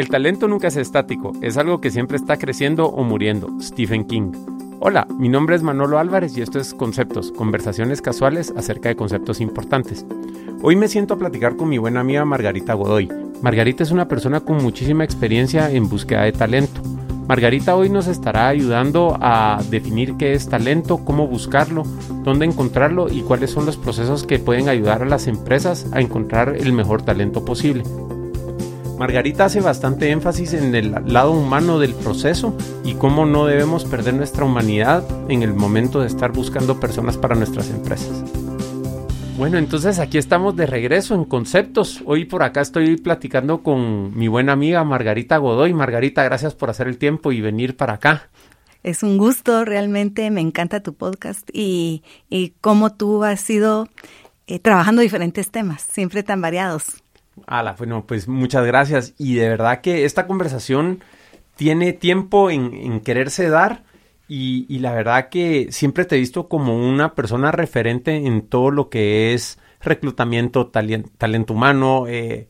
El talento nunca es estático, es algo que siempre está creciendo o muriendo. Stephen King. Hola, mi nombre es Manolo Álvarez y esto es Conceptos, conversaciones casuales acerca de conceptos importantes. Hoy me siento a platicar con mi buena amiga Margarita Godoy. Margarita es una persona con muchísima experiencia en búsqueda de talento. Margarita hoy nos estará ayudando a definir qué es talento, cómo buscarlo, dónde encontrarlo y cuáles son los procesos que pueden ayudar a las empresas a encontrar el mejor talento posible. Margarita hace bastante énfasis en el lado humano del proceso y cómo no debemos perder nuestra humanidad en el momento de estar buscando personas para nuestras empresas. Bueno, entonces aquí estamos de regreso en Conceptos. Hoy por acá estoy platicando con mi buena amiga Margarita Godoy. Margarita, gracias por hacer el tiempo y venir para acá. Es un gusto, realmente me encanta tu podcast y, cómo tú has ido eh, trabajando diferentes temas, siempre tan variados. Ala, bueno, pues muchas gracias. Y de verdad que esta conversación tiene tiempo en, quererse dar y, la verdad que siempre te he visto como una persona referente en todo lo que es reclutamiento, talento humano eh,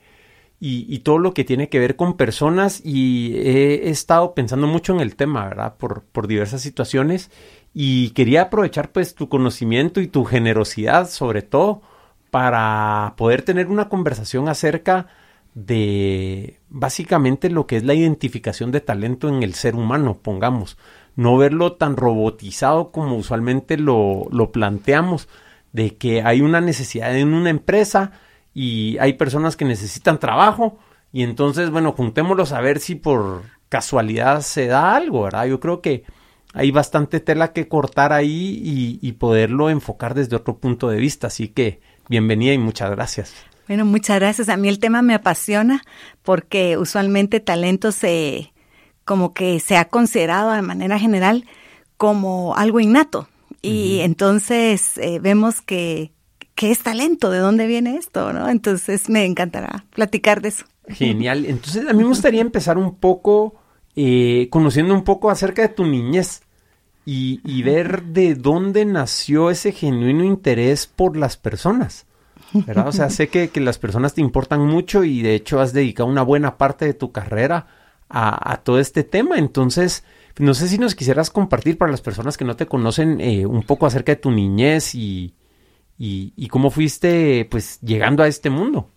y, todo lo que tiene que ver con personas y he, estado pensando mucho en el tema, ¿verdad? Por, por diversas situaciones y quería aprovechar pues tu conocimiento y tu generosidad sobre todo para poder tener una conversación acerca de básicamente lo que es la identificación de talento en el ser humano, pongamos no verlo tan robotizado como usualmente lo, lo planteamos, de que hay una necesidad en una empresa y hay personas que necesitan trabajo y entonces, bueno, juntémoslos a ver si por casualidad se da algo, ¿verdad? Yo creo que hay bastante tela que cortar ahí y, y poderlo enfocar desde otro punto de vista, así que bienvenida y muchas gracias. Bueno, muchas gracias. A mí el tema me apasiona porque usualmente talento se, como que se ha considerado de manera general como algo innato. Y entonces eh, vemos que, que, es talento, de dónde viene esto, ¿no? Entonces me encantará platicar de eso. Genial. Entonces a mí me gustaría empezar un poco eh, conociendo un poco acerca de tu niñez y, y ver de dónde nació ese genuino interés por las personas. ¿verdad? O sea, sé que, que, las personas te importan mucho y de hecho has dedicado una buena parte de tu carrera a, todo este tema. Entonces, no sé si nos quisieras compartir para las personas que no te conocen eh, un poco acerca de tu niñez y, y, cómo fuiste pues llegando a este mundo.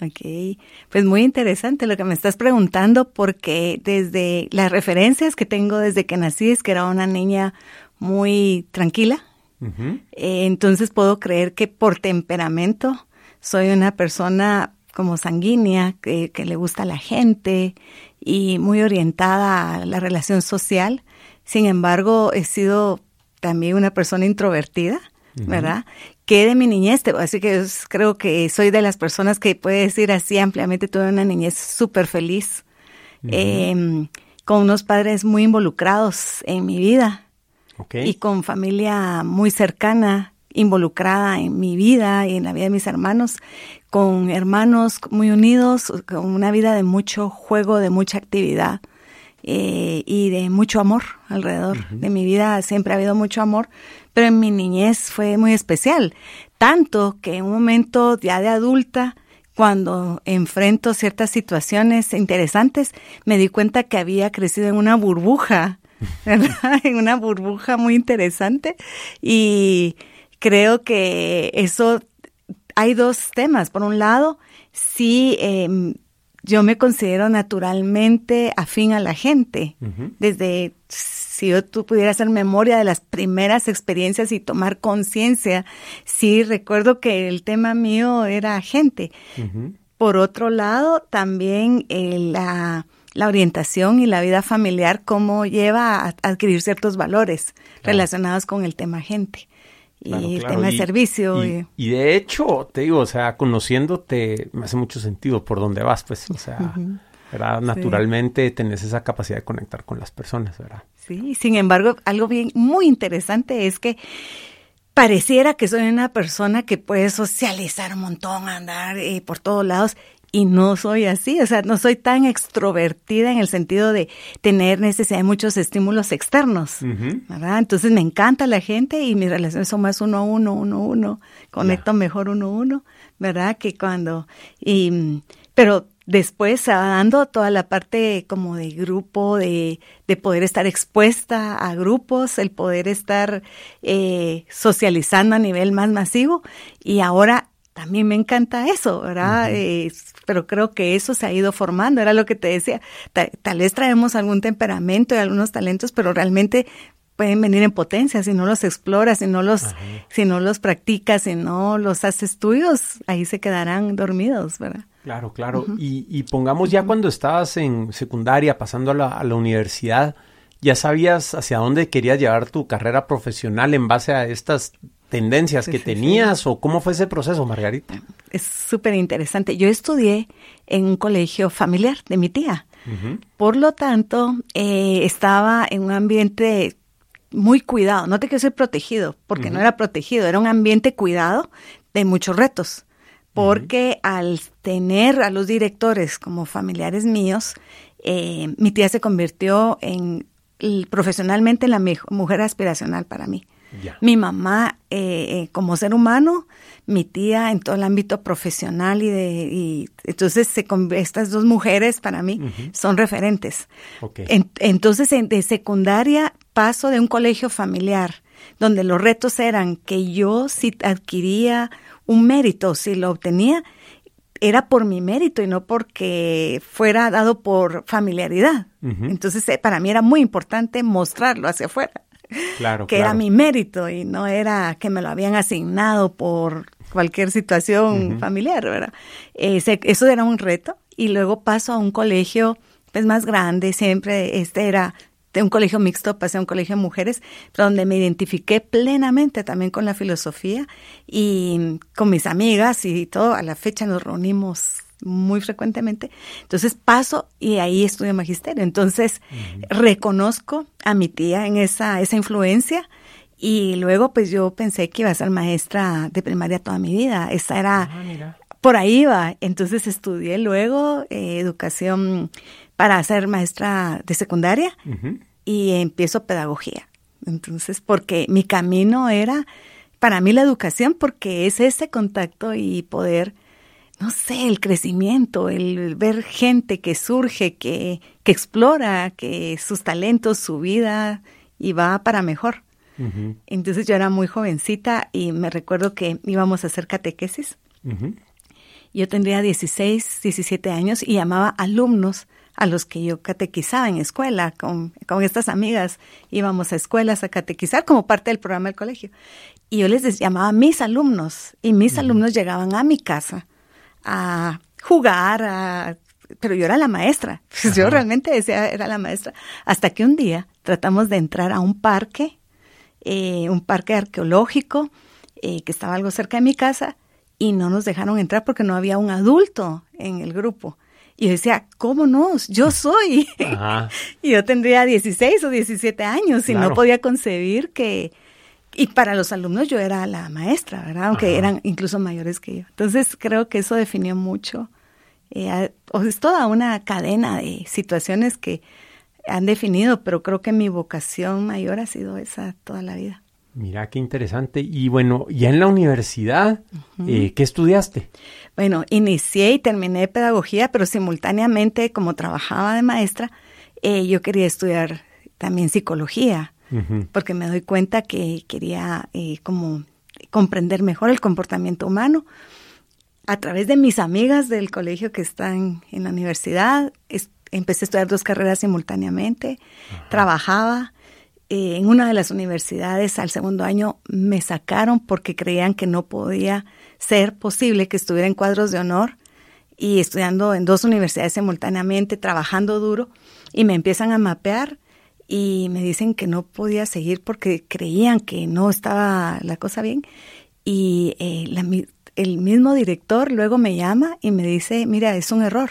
Ok, pues muy interesante lo que me estás preguntando porque desde las referencias que tengo desde que nací es que era una niña muy tranquila. Eh, entonces puedo creer que por temperamento soy una persona como sanguínea, que, que le gusta a la gente, y muy orientada a la relación social. Sin embargo, he sido también una persona introvertida, ¿verdad? Que de mi niñez, así que creo que soy de las personas que puede decir así ampliamente, tuve una niñez súper feliz, em, con unos padres muy involucrados en mi vida y con familia muy cercana, involucrada en mi vida y en la vida de mis hermanos con hermanos muy unidos, con una vida de mucho juego, de mucha actividad eh, y de mucho amor alrededor. De mi vida. Siempre ha habido mucho amor, pero en mi niñez fue muy especial. Tanto que en un momento ya de adulta, cuando enfrento ciertas situaciones interesantes, me di cuenta que había crecido en una burbuja, ¿verdad? en una burbuja muy interesante y creo que eso hay dos temas. Por un lado, sí, em, yo me considero naturalmente afín a la gente. Desde, si yo tú pudiera hacer memoria de las primeras experiencias y tomar conciencia, sí recuerdo que el tema mío era gente. Por otro lado, también eh, la, la, orientación y la vida familiar, cómo lleva a adquirir ciertos valores relacionados con el tema gente y el tema de servicio. Y, de hecho, te digo, o sea, conociéndote me hace mucho sentido por dónde vas, pues, o sea, ¿verdad? Naturalmente tenés esa capacidad de conectar con las personas, ¿verdad? Sí, sin embargo, algo bien muy interesante es que pareciera que soy una persona que puede socializar un montón, andar eh, por todos lados y no soy así, o sea, no soy tan extrovertida en el sentido de tener necesidad de muchos estímulos externos, ¿verdad? Entonces me encanta la gente y mis relaciones son más uno a uno, uno a uno, conecto mejor uno a uno, ¿verdad? Que cuando, y, pero después se va dando toda la parte como de grupo, de, de poder estar expuesta a grupos, el poder estar eh, socializando a nivel más masivo. Y ahora también me encanta eso, ¿verdad? Eh, pero creo que eso se ha ido formando, era lo que te decía, tal vez traemos algún temperamento y algunos talentos, pero realmente pueden venir en potencia. Si no los exploras, si no los, si no los practicas, si no los haces tuyos, ahí se quedarán dormidos, ¿verdad? Claro, claro. y, pongamos ya cuando estabas en secundaria, pasando a la, a la, universidad, ¿ya sabías hacia dónde querías llevar tu carrera profesional en base a estas tendencias que tenías o cómo fue ese proceso, Margarita? Es súper interesante. Yo estudié en un colegio familiar de mi tía. Por lo tanto, eh, estaba en un ambiente muy cuidado. No te quiero decir protegido, porque no era protegido, era un ambiente cuidado de muchos retos. Porque al tener a los directores como familiares míos, eh, mi tía se convirtió en profesionalmente en la mujer aspiracional para mí. Mi mamá eh, eh, como ser humano, mi tía en todo el ámbito profesional y de y entonces se, estas dos mujeres para mí son referentes. entonces de secundaria paso de un colegio familiar donde los retos eran que yo si adquiría un mérito, si lo obtenía, era por mi mérito y no porque fuera dado por familiaridad. Entonces, eh, para mí era muy importante mostrarlo hacia afuera. Claro, que era mi mérito y no era que me lo habían asignado por cualquier situación familiar, ¿verdad? eso era un reto. Y luego paso a un colegio pues más grande, siempre este era de un colegio mixto pasé a un colegio de mujeres, donde me identifiqué plenamente también con la filosofía y con mis amigas y todo. A la fecha nos reunimos muy frecuentemente. Entonces paso y ahí estudio magisterio. Entonces reconozco a mi tía en esa, esa influencia. Y luego, pues yo pensé que iba a ser maestra de primaria toda mi vida. Esa era, ah, por ahí iba. Entonces estudié luego eh, educación para ser maestra de secundaria y empiezo pedagogía. Entonces, porque mi camino era, para mí la educación, porque es ese contacto y poder, no sé, el crecimiento, el ver gente que surge, que, que explora, que sus talentos, su vida, y va para mejor. Entonces yo era muy jovencita y me recuerdo que íbamos a hacer catequesis. Yo tendría 16, 17 años y llamaba alumnos a los que yo catequizaba en escuela, con, con estas amigas. Íbamos a escuelas a catequizar como parte del programa del colegio. Y yo les llamaba a mis alumnos y mis alumnos llegaban a mi casa a jugar, a, pero yo era la maestra, yo realmente decía era la maestra, hasta que un día tratamos de entrar a un parque, eh, un parque arqueológico eh, que estaba algo cerca de mi casa y no nos dejaron entrar porque no había un adulto en el grupo. Y yo decía, ¿cómo no? Yo soy. y yo tendría 16 o 17 años y no podía concebir que... Y para los alumnos yo era la maestra, ¿verdad? Aunque eran incluso mayores que yo. Entonces creo que eso definió mucho. Eh, es toda una cadena de situaciones que han definido, pero creo que mi vocación mayor ha sido esa toda la vida. Mira, qué interesante. Y bueno, ya en la universidad, eh, ¿qué estudiaste? Bueno, inicié y terminé pedagogía, pero simultáneamente, como trabajaba de maestra, eh, yo quería estudiar también psicología, porque me doy cuenta que quería eh, como comprender mejor el comportamiento humano. A través de mis amigas del colegio que están en la universidad, empecé a estudiar dos carreras simultáneamente, trabajaba eh, en una de las universidades al segundo año me sacaron porque creían que no podía ser posible que estuviera en cuadros de honor y estudiando en dos universidades simultáneamente, trabajando duro, y me empiezan a mapear y me dicen que no podía seguir porque creían que no estaba la cosa bien. Y eh, el mismo director luego me llama y me dice, mira, es un error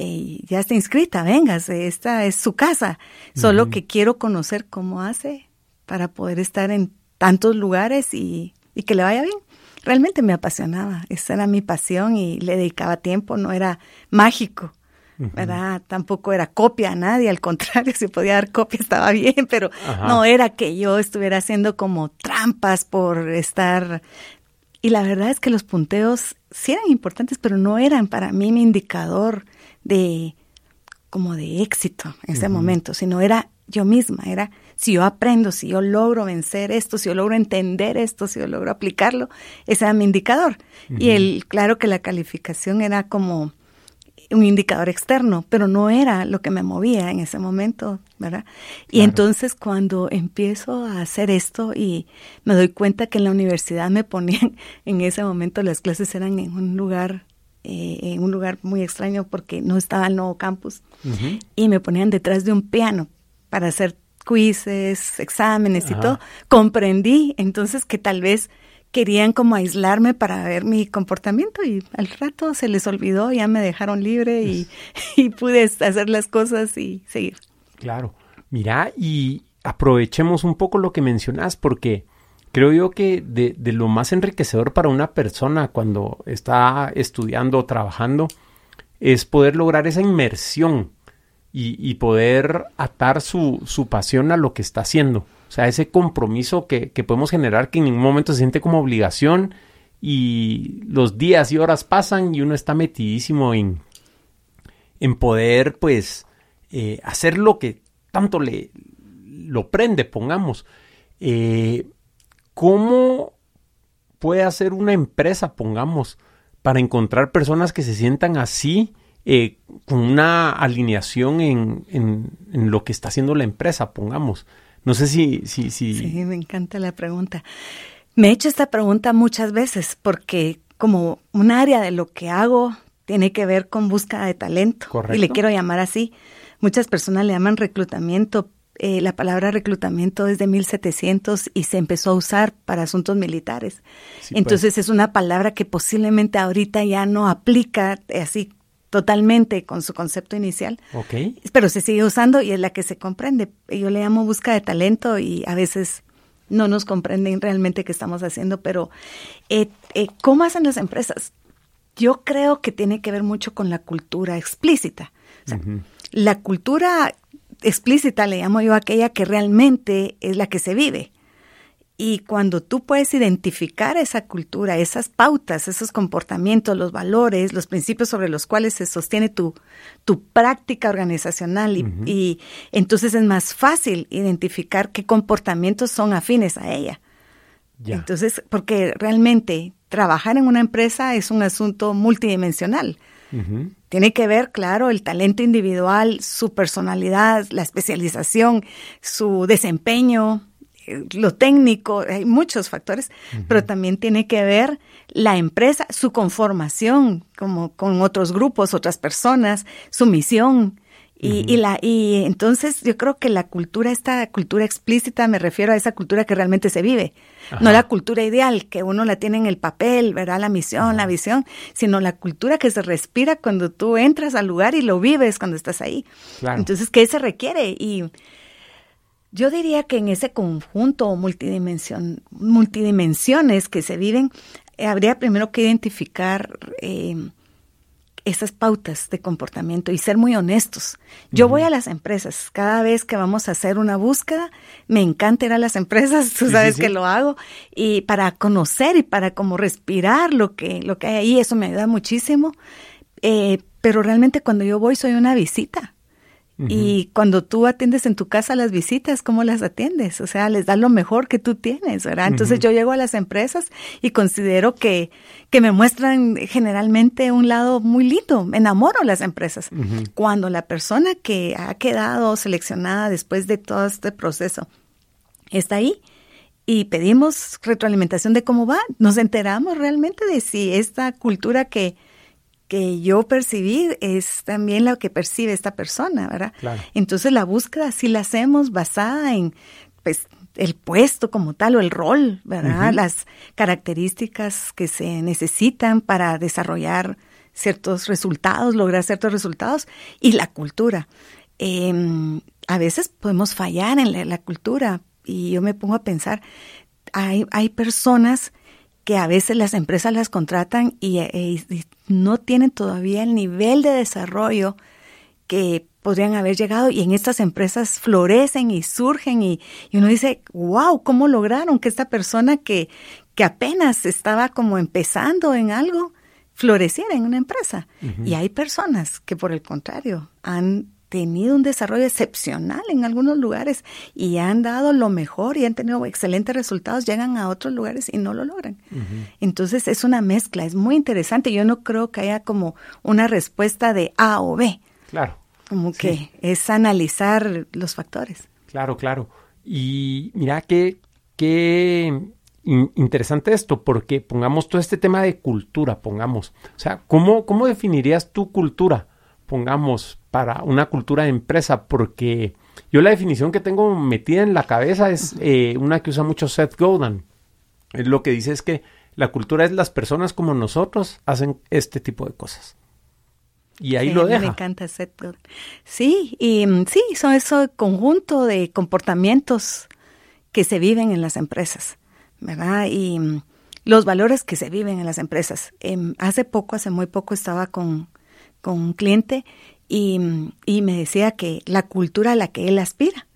eh, ya está inscrita, vengas, esta es su casa, solo que quiero conocer cómo hace para poder estar en tantos lugares y, que le vaya bien. Realmente me apasionaba, esa era mi pasión y le dedicaba tiempo, no era mágico. ¿verdad? Tampoco era copia a nadie, al contrario, si podía dar copia estaba bien, pero no era que yo estuviera haciendo como trampas por estar y la verdad es que los punteos sí eran importantes, pero no eran para mí mi indicador de como de éxito en ese momento, sino era yo misma, era si yo aprendo, si yo logro vencer esto, si yo logro entender esto, si yo logro aplicarlo, ese era mi indicador. Y el, claro que la calificación era como un indicador externo, pero no era lo que me movía en ese momento, ¿verdad? Y entonces cuando empiezo a hacer esto y me doy cuenta que en la universidad me ponían, en ese momento las clases eran en un lugar, eh, en un lugar muy extraño porque no estaba el nuevo campus, y me ponían detrás de un piano para hacer quizzes, exámenes y todo, comprendí entonces que tal vez querían como aislarme para ver mi comportamiento y al rato se les olvidó, ya me dejaron libre y, pude hacer las cosas y seguir. Claro, mira, y aprovechemos un poco lo que mencionas porque creo yo que de, de lo más enriquecedor para una persona cuando está estudiando o trabajando es poder lograr esa inmersión y, poder atar su, su pasión a lo que está haciendo. O sea, ese compromiso que, podemos generar que en ningún momento se siente como obligación y los días y horas pasan y uno está metidísimo en, en poder, pues, eh, hacer lo que tanto le lo prende, pongamos. Eh, ¿Cómo puede hacer una empresa, pongamos, para encontrar personas que se sientan así, eh, con una alineación en, en, en, lo que está haciendo la empresa, pongamos? No sé si, si, si... Sí, me encanta la pregunta. Me he hecho esta pregunta muchas veces porque como un área de lo que hago tiene que ver con búsqueda de talento. Correcto. Y le quiero llamar así. Muchas personas le llaman reclutamiento. Eh, la palabra reclutamiento es de 1700 y se empezó a usar para asuntos militares. Pues. Entonces es una palabra que posiblemente ahorita ya no aplica así totalmente con su concepto inicial. Okay. Pero se sigue usando y es la que se comprende. Yo le llamo busca de talento y a veces no nos comprenden realmente qué estamos haciendo, pero eh, eh, ¿cómo hacen las empresas? Yo creo que tiene que ver mucho con la cultura explícita. La cultura explícita le llamo yo aquella que realmente es la que se vive. Y cuando tú puedes identificar esa cultura, esas pautas, esos comportamientos, los valores, los principios sobre los cuales se sostiene tu, tu práctica organizacional, y, entonces es más fácil identificar qué comportamientos son afines a ella. Entonces, porque realmente trabajar en una empresa es un asunto multidimensional. Tiene que ver, claro, el talento individual, su personalidad, la especialización, su desempeño, lo técnico, hay muchos factores, pero también tiene que ver la empresa, su conformación como con otros grupos, otras personas, su misión. Y, y, la, y entonces yo creo que la cultura, esta cultura explícita, me refiero a esa cultura que realmente se vive, no la cultura ideal que uno la tiene en el papel, ¿verdad? La misión, la visión, sino la cultura que se respira cuando tú entras al lugar y lo vives cuando estás ahí. Entonces, ¿qué se requiere? Y yo diría que en ese conjunto multidimensión, multidimensiones que se viven, eh, habría primero que identificar eh, esas pautas de comportamiento y ser muy honestos. Yo voy a las empresas, cada vez que vamos a hacer una búsqueda, me encanta ir a las empresas, tú sabes que lo hago, y para conocer y para como respirar lo que, lo que hay ahí, eso me ayuda muchísimo. Eh, pero realmente cuando yo voy soy una visita. Y cuando tú atiendes en tu casa las visitas, ¿cómo las atiendes? O sea, les das lo mejor que tú tienes, ¿verdad? Entonces yo llego a las empresas y considero que, que me muestran generalmente un lado muy lindo. Me enamoro las empresas. Cuando la persona que ha quedado seleccionada después de todo este proceso está ahí, y pedimos retroalimentación de cómo va, nos enteramos realmente de si esta cultura que, que yo percibí es también lo que percibe esta persona, ¿verdad? Entonces la búsqueda sí la hacemos basada en pues el puesto como tal o el rol, ¿verdad? Las características que se necesitan para desarrollar ciertos resultados, lograr ciertos resultados y la cultura. Em, a veces podemos fallar en la, cultura y yo me pongo a pensar, hay, hay personas que a veces las empresas las contratan y, no tienen todavía el nivel de desarrollo que podrían haber llegado y en estas empresas florecen y surgen y, uno dice, wow, ¿cómo lograron que esta persona que, que apenas estaba como empezando en algo floreciera en una empresa? Y hay personas que por el contrario han tenido un desarrollo excepcional en algunos lugares y han dado lo mejor y han tenido excelentes resultados, llegan a otros lugares y no lo logran. Entonces es una mezcla, es muy interesante. Yo no creo que haya como una respuesta de A o B. Claro. Como que es analizar los factores. Claro, claro. Y mira qué, qué interesante esto, porque pongamos todo este tema de cultura, pongamos. O sea, ¿cómo, cómo definirías tu cultura? Pongamos para una cultura de empresa, porque yo la definición que tengo metida en la cabeza es eh, una que usa mucho Seth Godin. lo que dice es que la cultura es las personas como nosotros hacen este tipo de cosas. Y ahí lo deja. Me encanta Seth Godin. Sí, y mm, sí, son ese conjunto de comportamientos que se viven en las empresas, ¿verdad? Y mm, los valores que se viven en las empresas. Em, hace poco, hace muy poco, estaba con, con un cliente y, me decía que la cultura a la que él aspira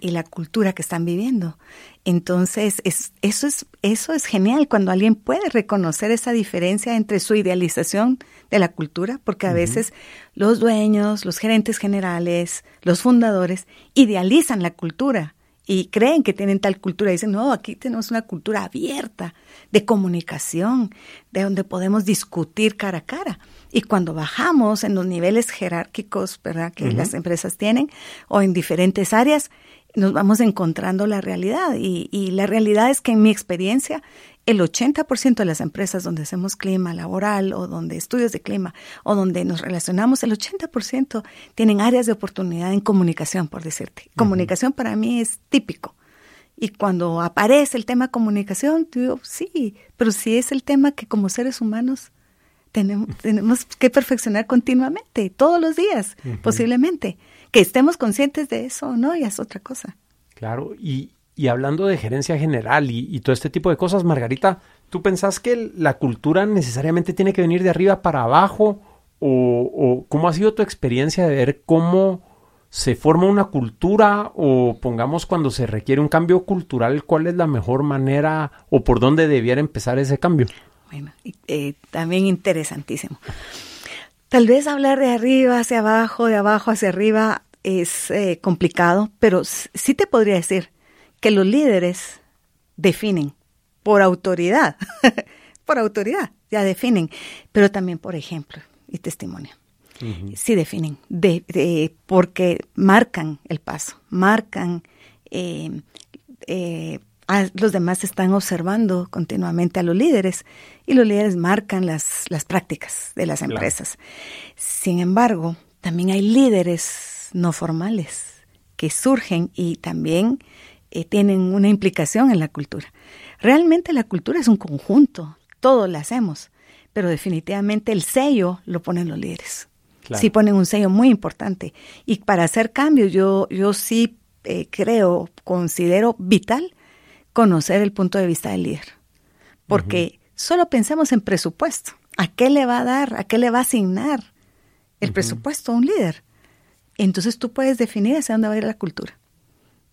y la cultura que están viviendo. Entonces, es, eso, es, eso es genial cuando alguien puede reconocer esa diferencia entre su idealización de la cultura, porque a veces los dueños, los gerentes generales, los fundadores idealizan la cultura y creen que tienen tal cultura. Dicen, no, aquí tenemos una cultura abierta de comunicación, de donde podemos discutir cara a cara. Y cuando bajamos en los niveles jerárquicos, ¿verdad?, que las empresas tienen, o en diferentes áreas, nos vamos encontrando la realidad. Y, y la realidad es que en mi experiencia, el 80% de las empresas donde hacemos clima laboral o donde estudios de clima o donde nos relacionamos, el 80% tienen áreas de oportunidad en comunicación, por decirte. Comunicación para mí es típico. Y cuando aparece el tema comunicación, digo, sí, pero sí es el tema que como seres humanos tenemos, tenemos que perfeccionar continuamente, todos los días, posiblemente. Que estemos conscientes de eso no, ya es otra cosa. Claro, y, y hablando de gerencia general y, todo este tipo de cosas, Margarita, ¿tú pensás que la cultura necesariamente tiene que venir de arriba para abajo? ¿O, o cómo ha sido tu experiencia de ver cómo se forma una cultura? O pongamos cuando se requiere un cambio cultural, ¿cuál es la mejor manera o por dónde debiera empezar ese cambio? Bueno, eh, también interesantísimo. Tal vez hablar de arriba hacia abajo, de abajo hacia arriba es eh, complicado, pero sí te podría decir que los líderes definen por autoridad, por autoridad, ya definen, pero también por ejemplo y testimonio. Sí definen, de, porque marcan el paso, marcan eh, los demás están observando continuamente a los líderes y los líderes marcan las, las prácticas de las empresas. Sin embargo, también hay líderes no formales que surgen y también eh, tienen una implicación en la cultura. Realmente la cultura es un conjunto, todos la hacemos, pero definitivamente el sello lo ponen los líderes. Sí ponen un sello muy importante. Y para hacer cambios, yo, yo sí eh, creo, considero vital conocer el punto de vista del líder. Porque solo pensemos en presupuesto. ¿A qué le va a dar? ¿A qué le va a asignar el presupuesto a un líder? Entonces tú puedes definir hacia dónde va a ir la cultura.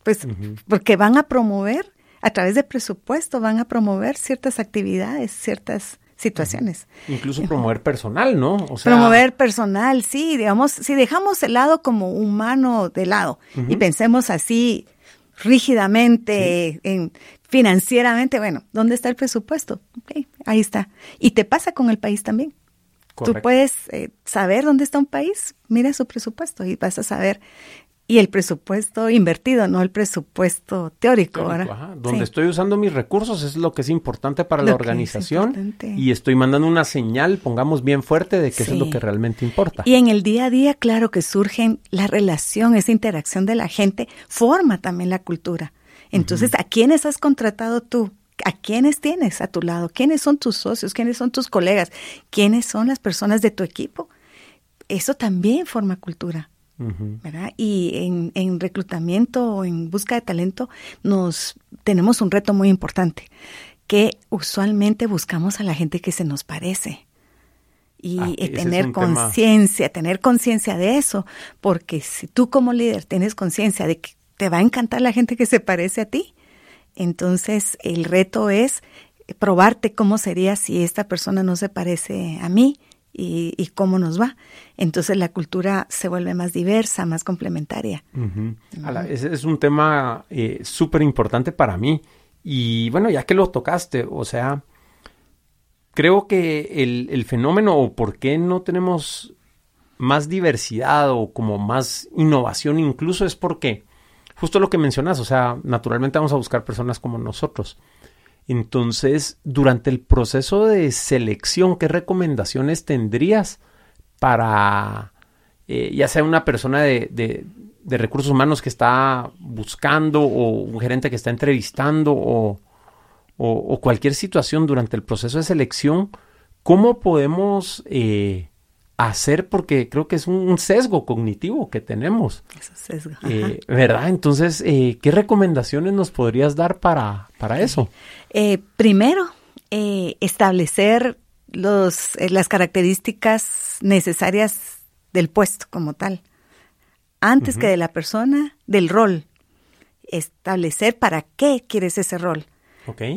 Pues porque van a promover, a través del presupuesto, van a promover ciertas actividades, ciertas situaciones. Incluso promover personal, ¿no? O sea... Promover personal, sí, digamos, si dejamos el lado como humano de lado y pensemos así rígidamente, en, financieramente, bueno, ¿dónde está el presupuesto? ahí está. Y te pasa con el país también. Tú puedes eh, saber dónde está un país, mira su presupuesto y vas a saber y el presupuesto invertido, no el presupuesto teórico. Donde estoy usando mis recursos es lo que es importante para la organización y estoy mandando una señal, pongamos bien fuerte, de que eso es lo que realmente importa. Y en el día a día, claro que surgen la relación, esa interacción de la gente, forma también la cultura. Entonces, ¿a quiénes has contratado tú? ¿A quiénes tienes a tu lado? ¿Quiénes son tus socios? ¿Quiénes son tus colegas? ¿Quiénes son las personas de tu equipo? Eso también forma cultura. Y en, en, reclutamiento o en busca de talento nos tenemos un reto muy importante, que usualmente buscamos a la gente que se nos parece. y ah, tener conciencia, tener conciencia de eso, porque si tú como líder tienes conciencia de que te va a encantar la gente que se parece a ti, entonces el reto es probarte cómo sería si esta persona no se parece a mí y, cómo nos va. Entonces la cultura se vuelve más diversa, más complementaria. ese es un tema eh, súper importante para mí. Y bueno, ya que lo tocaste, o sea, creo que el, fenómeno o por qué no tenemos más diversidad o como más innovación incluso es porque justo lo que mencionas, o sea, naturalmente vamos a buscar personas como nosotros. Entonces, durante el proceso de selección, ¿qué recomendaciones tendrías para, eh, ya sea una persona de, de, recursos humanos que está buscando o un gerente que está entrevistando o, cualquier situación durante el proceso de selección, ¿cómo podemos eh, hacer? Porque creo que es un, sesgo cognitivo que tenemos. Es sesgo. Eh, ¿Verdad? Entonces, eh, ¿qué recomendaciones nos podrías dar para, para eso? primero, establecer los, las características necesarias del puesto como tal. Antes que de la persona, del rol. Establecer para qué quieres ese rol.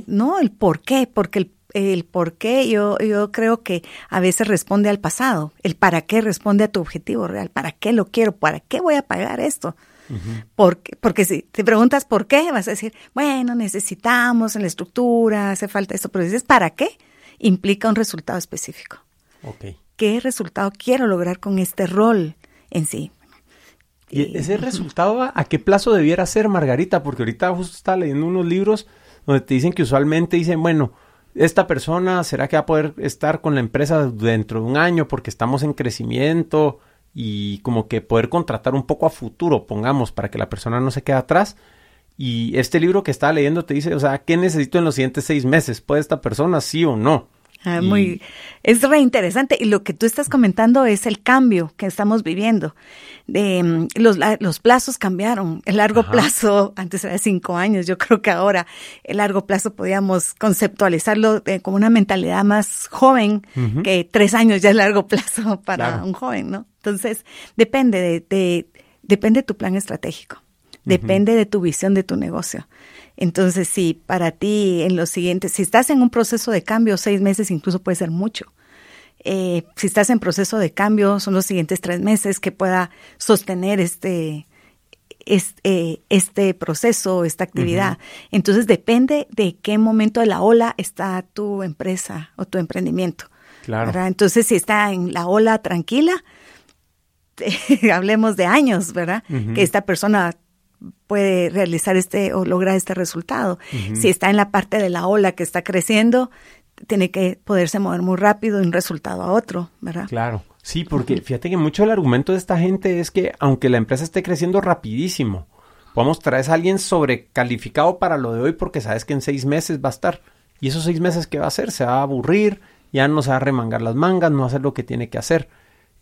No, el por qué, porque el, el por qué yo, yo creo que a veces responde al pasado, el para qué responde a tu objetivo real, para qué lo quiero, para qué voy a pagar esto. porque, porque si te preguntas por qué, vas a decir, bueno, necesitamos en la estructura, hace falta esto, pero dices, ¿para qué? Implica un resultado específico. ¿Qué resultado quiero lograr con este rol en sí? ¿Y ese resultado a qué plazo debiera ser, Margarita? Porque ahorita justo estaba leyendo unos libros donde te dicen que usualmente dicen, bueno, esta persona será que va a poder estar con la empresa dentro de un año porque estamos en crecimiento y como que poder contratar un poco a futuro, pongamos, para que la persona no se quede atrás. Y este libro que estaba leyendo te dice, o sea, ¿qué necesito en los siguientes seis meses? ¿Puede esta persona sí o no? Ah, muy, es re interesante. Y lo que tú estás comentando es el cambio que estamos viviendo. De, mm, los, los plazos cambiaron. El largo plazo, antes era cinco años, yo creo que ahora el largo plazo podíamos conceptualizarlo como una mentalidad más joven, que tres años ya es largo plazo para un joven, ¿no? Entonces, depende de, de, depende de tu plan estratégico. Depende de tu visión de tu negocio. Entonces, si para ti en los siguientes, si estás en un proceso de cambio, seis meses incluso puede ser mucho. Eh, si estás en proceso de cambio, son los siguientes tres meses que pueda sostener este, este, este proceso, esta actividad. Entonces, depende de qué momento de la ola está tu empresa o tu emprendimiento. Claro. Entonces, si está en la ola tranquila, hablemos de años, ¿verdad? Que esta persona puede realizar este o lograr este resultado. Si está en la parte de la ola que está creciendo, tiene que poderse mover muy rápido de un resultado a otro, ¿verdad? Claro. Sí, porque fíjate que mucho el argumento de esta gente es que aunque la empresa esté creciendo rapidísimo, podemos traer a alguien sobrecalificado para lo de hoy porque sabes que en seis meses va a estar. Y esos seis meses, ¿qué va a hacer? Se va a aburrir, ya no se va a remangar las mangas, no va a hacer lo que tiene que hacer.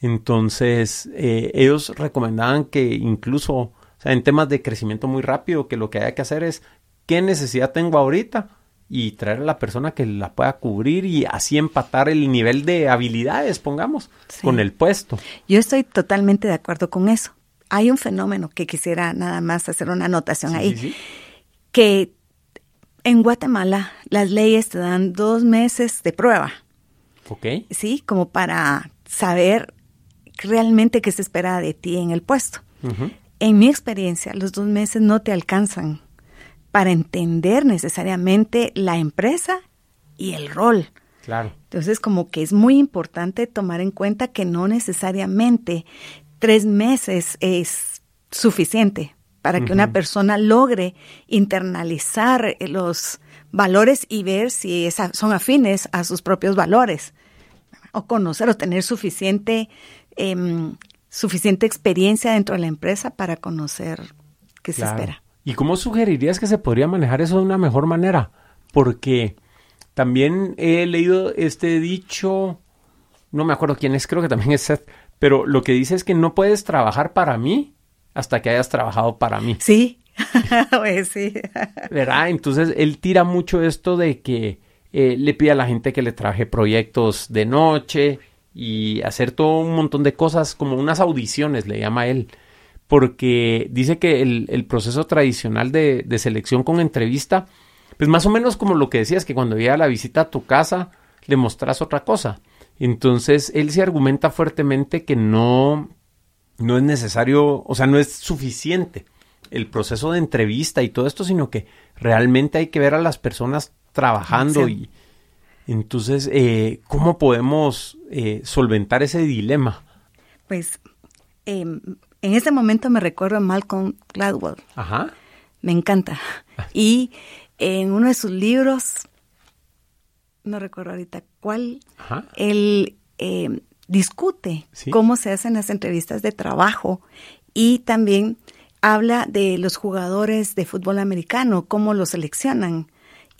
Entonces, eh, ellos recomendaban que incluso o sea, en temas de crecimiento muy rápido, que lo que hay que hacer es qué necesidad tengo ahorita y traer a la persona que la pueda cubrir y así empatar el nivel de habilidades, pongamos, con el puesto. Yo estoy totalmente de acuerdo con eso. Hay un fenómeno que quisiera nada más hacer una anotación ahí, que en Guatemala las leyes te dan dos meses de prueba. Ok. Sí, como para saber realmente qué se espera de ti en el puesto en mi experiencia, los dos meses no te alcanzan para entender necesariamente la empresa y el rol. Claro. Entonces, como que es muy importante tomar en cuenta que no necesariamente tres meses es suficiente para que una persona logre internalizar los valores y ver si son afines a sus propios valores o conocer o tener suficiente em, suficiente experiencia dentro de la empresa para conocer qué se espera. ¿Y cómo sugerirías que se podría manejar eso de una mejor manera? Porque también he leído este dicho, no me acuerdo quién es, creo que también es Seth, pero lo que dice es que no puedes trabajar para mí hasta que hayas trabajado para mí. Sí, pues sí. ¿Verdad? Entonces él tira mucho esto de que eh, le pide a la gente que le traje proyectos de noche y hacer todo un montón de cosas, como unas audiciones, le llama él, porque dice que el, proceso tradicional de, de, selección con entrevista, pues más o menos como lo que decías, que cuando llega la visita a tu casa, le mostras otra cosa. Entonces, él se argumenta fuertemente que no, no es necesario, o sea, no es suficiente el proceso de entrevista y todo esto, sino que realmente hay que ver a las personas trabajando y entonces, eh, ¿cómo podemos eh, solventar ese dilema? Pues em, en este momento me recuerdo a Malcolm Gladwell. Ajá. Me encanta. Y en uno de sus libros, no recuerdo ahorita cuál, él em, discute cómo se hacen las entrevistas de trabajo y también habla de los jugadores de fútbol americano, cómo los seleccionan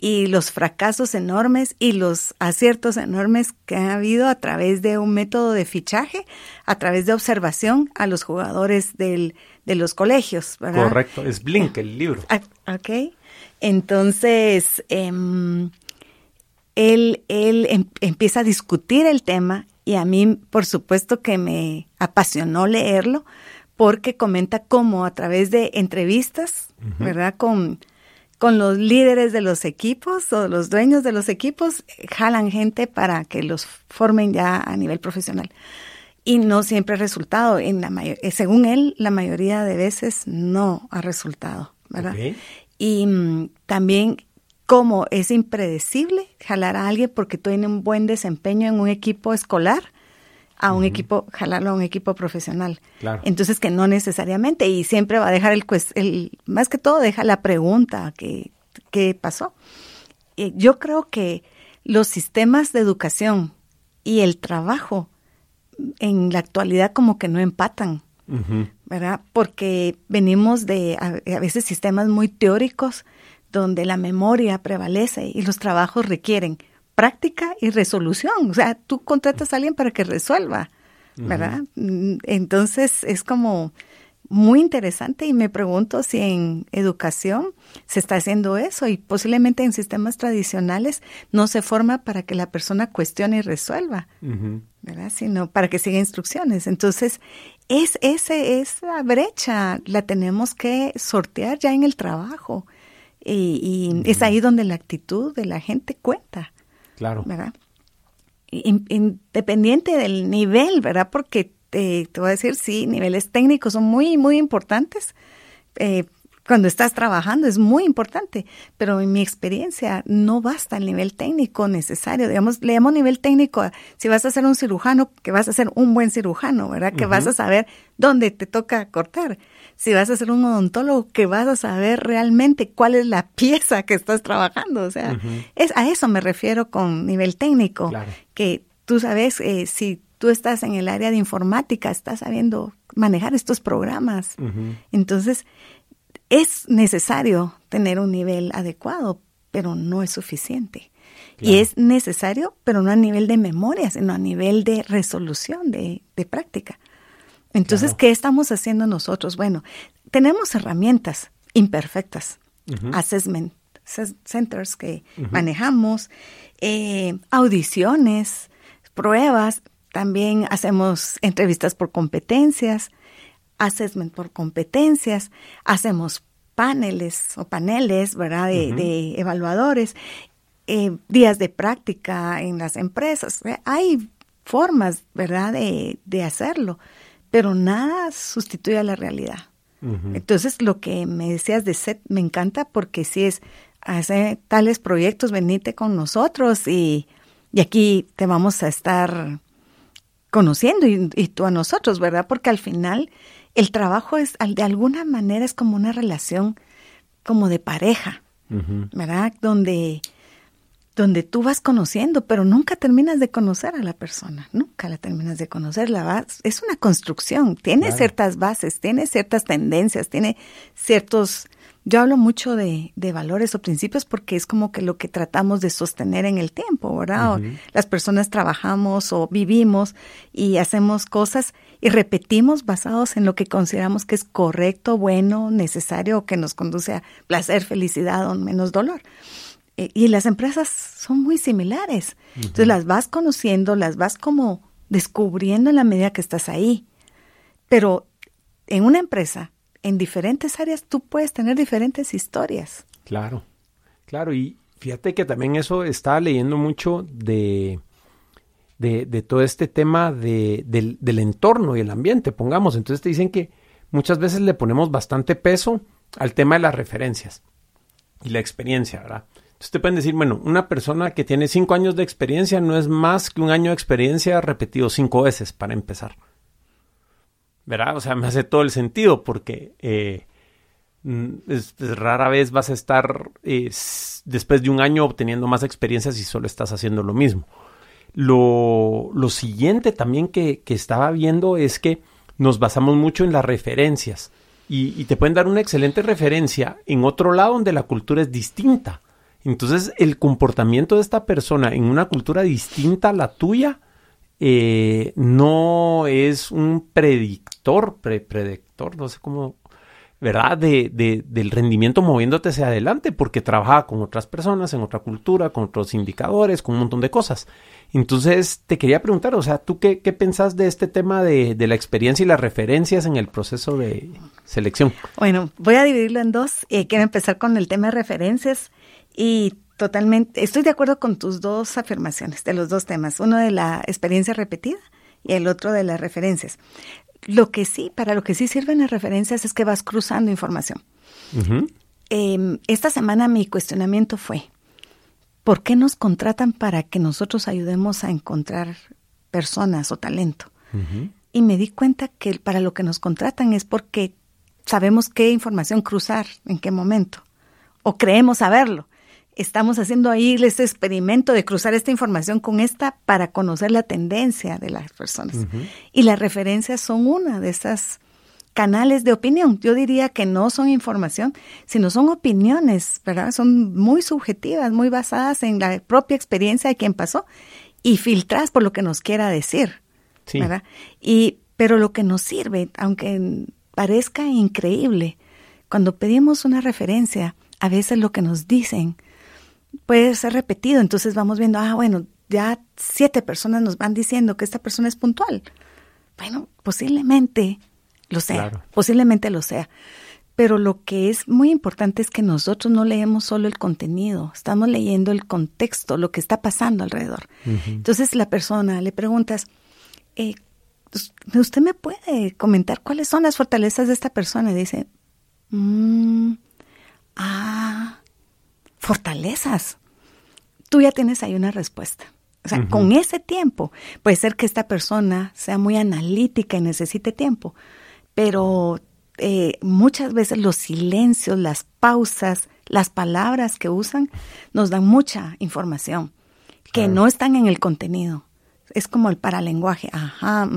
y los fracasos enormes y los aciertos enormes que ha habido a través de un método de fichaje, a través de observación a los jugadores del, de los colegios. ¿verdad? Correcto, es Blink el libro. Ah, ok, entonces em, él, él em, empieza a discutir el tema y a mí, por supuesto, que me apasionó leerlo porque comenta cómo a través de entrevistas, ¿verdad? Con con los líderes de los equipos o los dueños de los equipos, jalan gente para que los formen ya a nivel profesional. Y no siempre ha resultado. En la eh, según él, la mayoría de veces no ha resultado, ¿verdad? Y mm, también como es impredecible jalar a alguien porque tiene un buen desempeño en un equipo escolar, a un equipo, jalarlo a un equipo profesional. Entonces que no necesariamente, y siempre va a dejar el, el más que todo deja la pregunta que, ¿qué pasó? Eh, yo creo que los sistemas de educación y el trabajo en la actualidad como que no empatan, ¿verdad? Porque venimos de a, veces sistemas muy teóricos donde la memoria prevalece y los trabajos requieren práctica y resolución. O sea, tú contratas a alguien para que resuelva, ¿verdad? Mm, entonces es como muy interesante y me pregunto si en educación se está haciendo eso y posiblemente en sistemas tradicionales no se forma para que la persona cuestione y resuelva, ¿verdad? Sino para que siga instrucciones. Entonces, es ese, esa brecha la tenemos que sortear ya en el trabajo y, es ahí donde la actitud de la gente cuenta. Claro. ¿Verdad? Independiente del nivel, ¿verdad? Porque te, te voy a decir, sí, niveles técnicos son muy, muy importantes. Eh, cuando estás trabajando es muy importante, pero en mi experiencia no basta el nivel técnico necesario. Digamos, le llamo nivel técnico si vas a ser un cirujano, que vas a ser un buen cirujano, ¿verdad? Que vas a saber dónde te toca cortar. Si vas a ser un odontólogo, que vas a saber realmente cuál es la pieza que estás trabajando. O sea, es a eso me refiero con nivel técnico, que tú sabes eh, si tú estás en el área de informática, estás sabiendo manejar estos programas. Entonces, es necesario tener un nivel adecuado, pero no es suficiente. Y es necesario, pero no a nivel de memoria, sino a nivel de resolución, de, práctica. Entonces, ¿qué estamos haciendo nosotros? Bueno, tenemos herramientas imperfectas, assessment centers que manejamos, eh, audiciones, pruebas, también hacemos entrevistas por competencias, assessment por competencias, hacemos paneles o paneles, ¿verdad?, de, evaluadores, eh, días de práctica en las empresas. Hay formas, ¿verdad?, de, de hacerlo, pero nada sustituye a la realidad. Entonces, lo que me decías de SET me encanta porque si es hacer tales proyectos, venite con nosotros y, y aquí te vamos a estar conociendo y, y, tú a nosotros, ¿verdad? Porque al final el trabajo es, de alguna manera, es como una relación como de pareja, ¿verdad? Donde, donde tú vas conociendo, pero nunca terminas de conocer a la persona, nunca la terminas de conocer. La es una construcción, tiene ciertas bases, tiene ciertas tendencias, tiene ciertos yo hablo mucho de, de, valores o principios porque es como que lo que tratamos de sostener en el tiempo, ¿verdad? Las personas trabajamos o vivimos y hacemos cosas y repetimos basados en lo que consideramos que es correcto, bueno, necesario o que nos conduce a placer, felicidad o menos dolor. Eh, y las empresas son muy similares. Entonces las vas conociendo, las vas como descubriendo en la medida que estás ahí. Pero en una empresa, en diferentes áreas, tú puedes tener diferentes historias. Claro, claro. Y fíjate que también eso estaba leyendo mucho de, de, todo este tema de, del, del entorno y el ambiente, pongamos. Entonces te dicen que muchas veces le ponemos bastante peso al tema de las referencias y la experiencia, ¿verdad? Te pueden decir, bueno, una persona que tiene cinco años de experiencia no es más que un año de experiencia repetido cinco veces para empezar. ¿Verdad? O sea, me hace todo el sentido porque eh, mm, rara vez vas a estar eh, después de un año obteniendo más experiencia si solo estás haciendo lo mismo. Lo, lo siguiente también que, que, estaba viendo es que nos basamos mucho en las referencias y, y te pueden dar una excelente referencia en otro lado donde la cultura es distinta. Entonces, el comportamiento de esta persona en una cultura distinta a la tuya eh, no es un predictor, predictor, no sé cómo, ¿verdad? De, de, del rendimiento moviéndote hacia adelante, porque trabaja con otras personas, en otra cultura, con otros indicadores, con un montón de cosas. Entonces, te quería preguntar, o sea, ¿tú qué, qué pensás de este tema de, de, la experiencia y las referencias en el proceso de selección? Bueno, voy a dividirlo en dos. Eh, quiero empezar con el tema de referencias. Y totalmente, estoy de acuerdo con tus dos afirmaciones, de los dos temas, uno de la experiencia repetida y el otro de las referencias. Lo que sí, para lo que sí sirven las referencias es que vas cruzando información. Em, esta semana mi cuestionamiento fue, ¿por qué nos contratan para que nosotros ayudemos a encontrar personas o talento? Y me di cuenta que para lo que nos contratan es porque sabemos qué información cruzar, en qué momento, o creemos saberlo estamos haciendo ahí este experimento de cruzar esta información con esta para conocer la tendencia de las personas. Y las referencias son una de esas canales de opinión. Yo diría que no son información, sino son opiniones, ¿verdad? Son muy subjetivas, muy basadas en la propia experiencia de quien pasó y filtradas por lo que nos quiera decir, ¿verdad? Y, pero lo que nos sirve, aunque parezca increíble, cuando pedimos una referencia, a veces lo que nos dicen puede ser repetido. Entonces vamos viendo, ah, bueno, ya siete personas nos van diciendo que esta persona es puntual. Bueno, posiblemente lo sea, posiblemente lo sea. Pero lo que es muy importante es que nosotros no leemos solo el contenido, estamos leyendo el contexto, lo que está pasando alrededor. Entonces la persona le preguntas, eh, ¿usted me puede comentar cuáles son las fortalezas de esta persona? Y dice, mm, ah, fortalezas. Tú ya tienes ahí una respuesta. O sea, con ese tiempo, puede ser que esta persona sea muy analítica y necesite tiempo, pero eh, muchas veces los silencios, las pausas, las palabras que usan nos dan mucha información que no están en el contenido. Es como el paralenguaje. Ajá,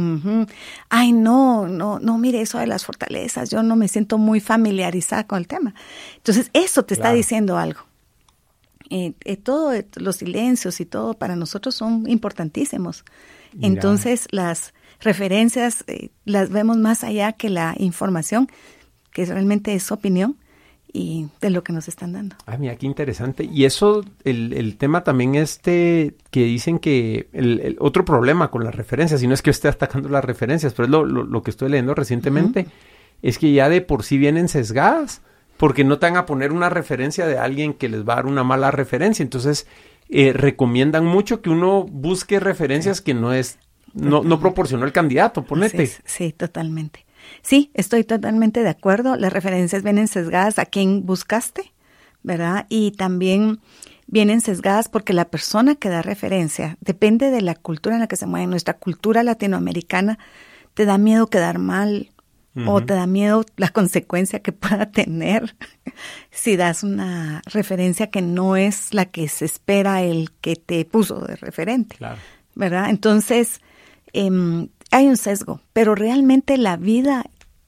ay, no, no, no, mire eso de las fortalezas. Yo no me siento muy familiarizada con el tema. Entonces, eso te está diciendo algo. Eh, eh, todo, eh, los silencios y todo para nosotros son importantísimos. Entonces las referencias las vemos más allá que la información, que realmente es opinión y de lo que nos están dando. Ah, mira, qué interesante. Y eso, el, el tema también este, que dicen que el, otro problema con las referencias, y no es que esté atacando las referencias, pero es lo, lo, que estoy leyendo recientemente, es que ya de por sí vienen sesgadas porque no te van a poner una referencia de alguien que les va a dar una mala referencia. Entonces, eh, recomiendan mucho que uno busque referencias que no es, no, no proporcionó el candidato, ponete. Sí, totalmente. Sí, estoy totalmente de acuerdo. Las referencias vienen sesgadas a quien buscaste, ¿verdad? Y también vienen sesgadas porque la persona que da referencia depende de la cultura en la que se mueve. Nuestra cultura latinoamericana te da miedo quedar mal, o te da miedo la consecuencia que pueda tener si das una referencia que no es la que se espera el que te puso de referente, ¿verdad? Entonces, em, hay un sesgo, pero realmente la vida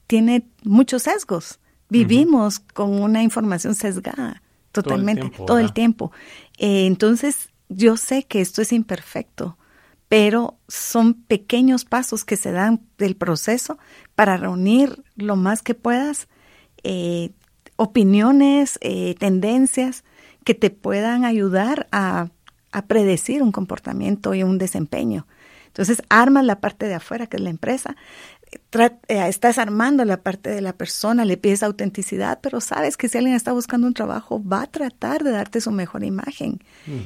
tiene muchos sesgos. Vivimos con una información sesgada totalmente, todo el tiempo. Eh, entonces, yo sé que esto es imperfecto, pero son pequeños pasos que se dan del proceso para reunir lo más que puedas eh, opiniones, eh, tendencias que te puedan ayudar a, predecir un comportamiento y un desempeño. Entonces armas la parte de afuera, que es la empresa, eh, estás armando la parte de la persona, le pides autenticidad, pero sabes que si alguien está buscando un trabajo, va a tratar de darte su mejor imagen.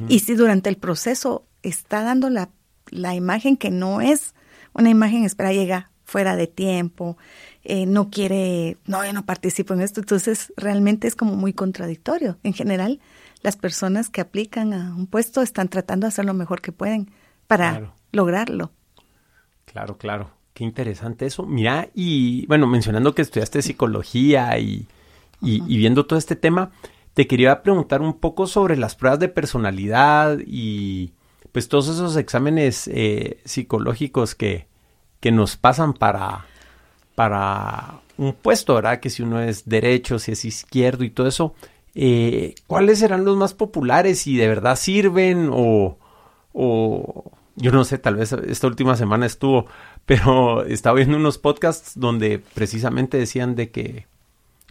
Y si durante el proceso está dando la, la, imagen que no es una imagen, espera, llega fuera de tiempo, eh, no quiere, no, yo no participo en esto, entonces realmente es como muy contradictorio. En general, las personas que aplican a un puesto están tratando de hacer lo mejor que pueden para lograrlo. Claro, claro. Qué interesante eso. Mira, y bueno, mencionando que estudiaste psicología y, y, viendo todo este tema, te quería preguntar un poco sobre las pruebas de personalidad y pues todos esos exámenes eh, psicológicos que, que nos pasan para, para un puesto, ¿verdad? Que si uno es derecho, si es izquierdo y todo eso, eh, ¿cuáles serán los más populares y de verdad sirven o, o yo no sé, tal vez esta última semana estuvo, pero estaba viendo unos podcasts donde precisamente decían de que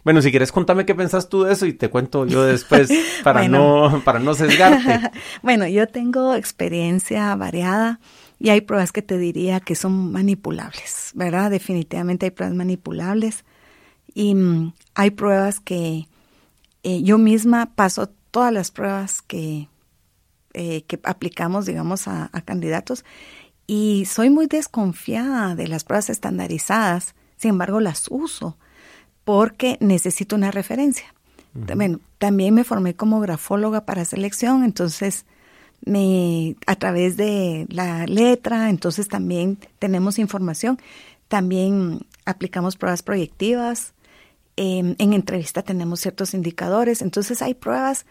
bueno, si quieres contame qué pensás tú de eso y te cuento yo después para no para no sesgarte. bueno, yo tengo experiencia variada y hay pruebas que te diría que son manipulables, ¿verdad? Definitivamente hay pruebas manipulables y mm, hay pruebas que eh, yo misma paso todas las pruebas que eh, que aplicamos, digamos, a, candidatos. Y soy muy desconfiada de las pruebas estandarizadas, sin embargo las uso porque necesito una referencia. también me formé como grafóloga para selección, entonces me, a través de la letra, entonces también tenemos información. También aplicamos pruebas proyectivas. Em, en entrevista tenemos ciertos indicadores. Entonces hay pruebas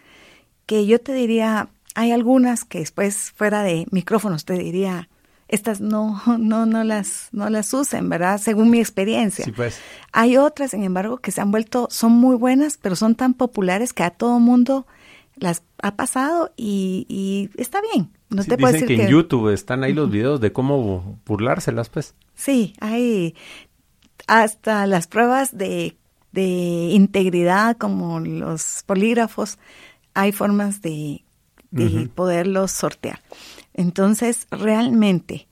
que yo te diría, hay algunas que después fuera de micrófonos te diría, estas no, no, no las, no las usen, ¿verdad? Según mi experiencia. Sí, pues. Hay otras, sin embargo, que se han vuelto, son muy buenas, pero son tan populares que a todo mundo las ha pasado y, y está bien. No te puedo decir que, en YouTube están ahí los videos de cómo burlárselas, pues. Sí, hay hasta las pruebas de, de integridad, como los polígrafos, hay formas de y poderlos sortear. Entonces, realmente,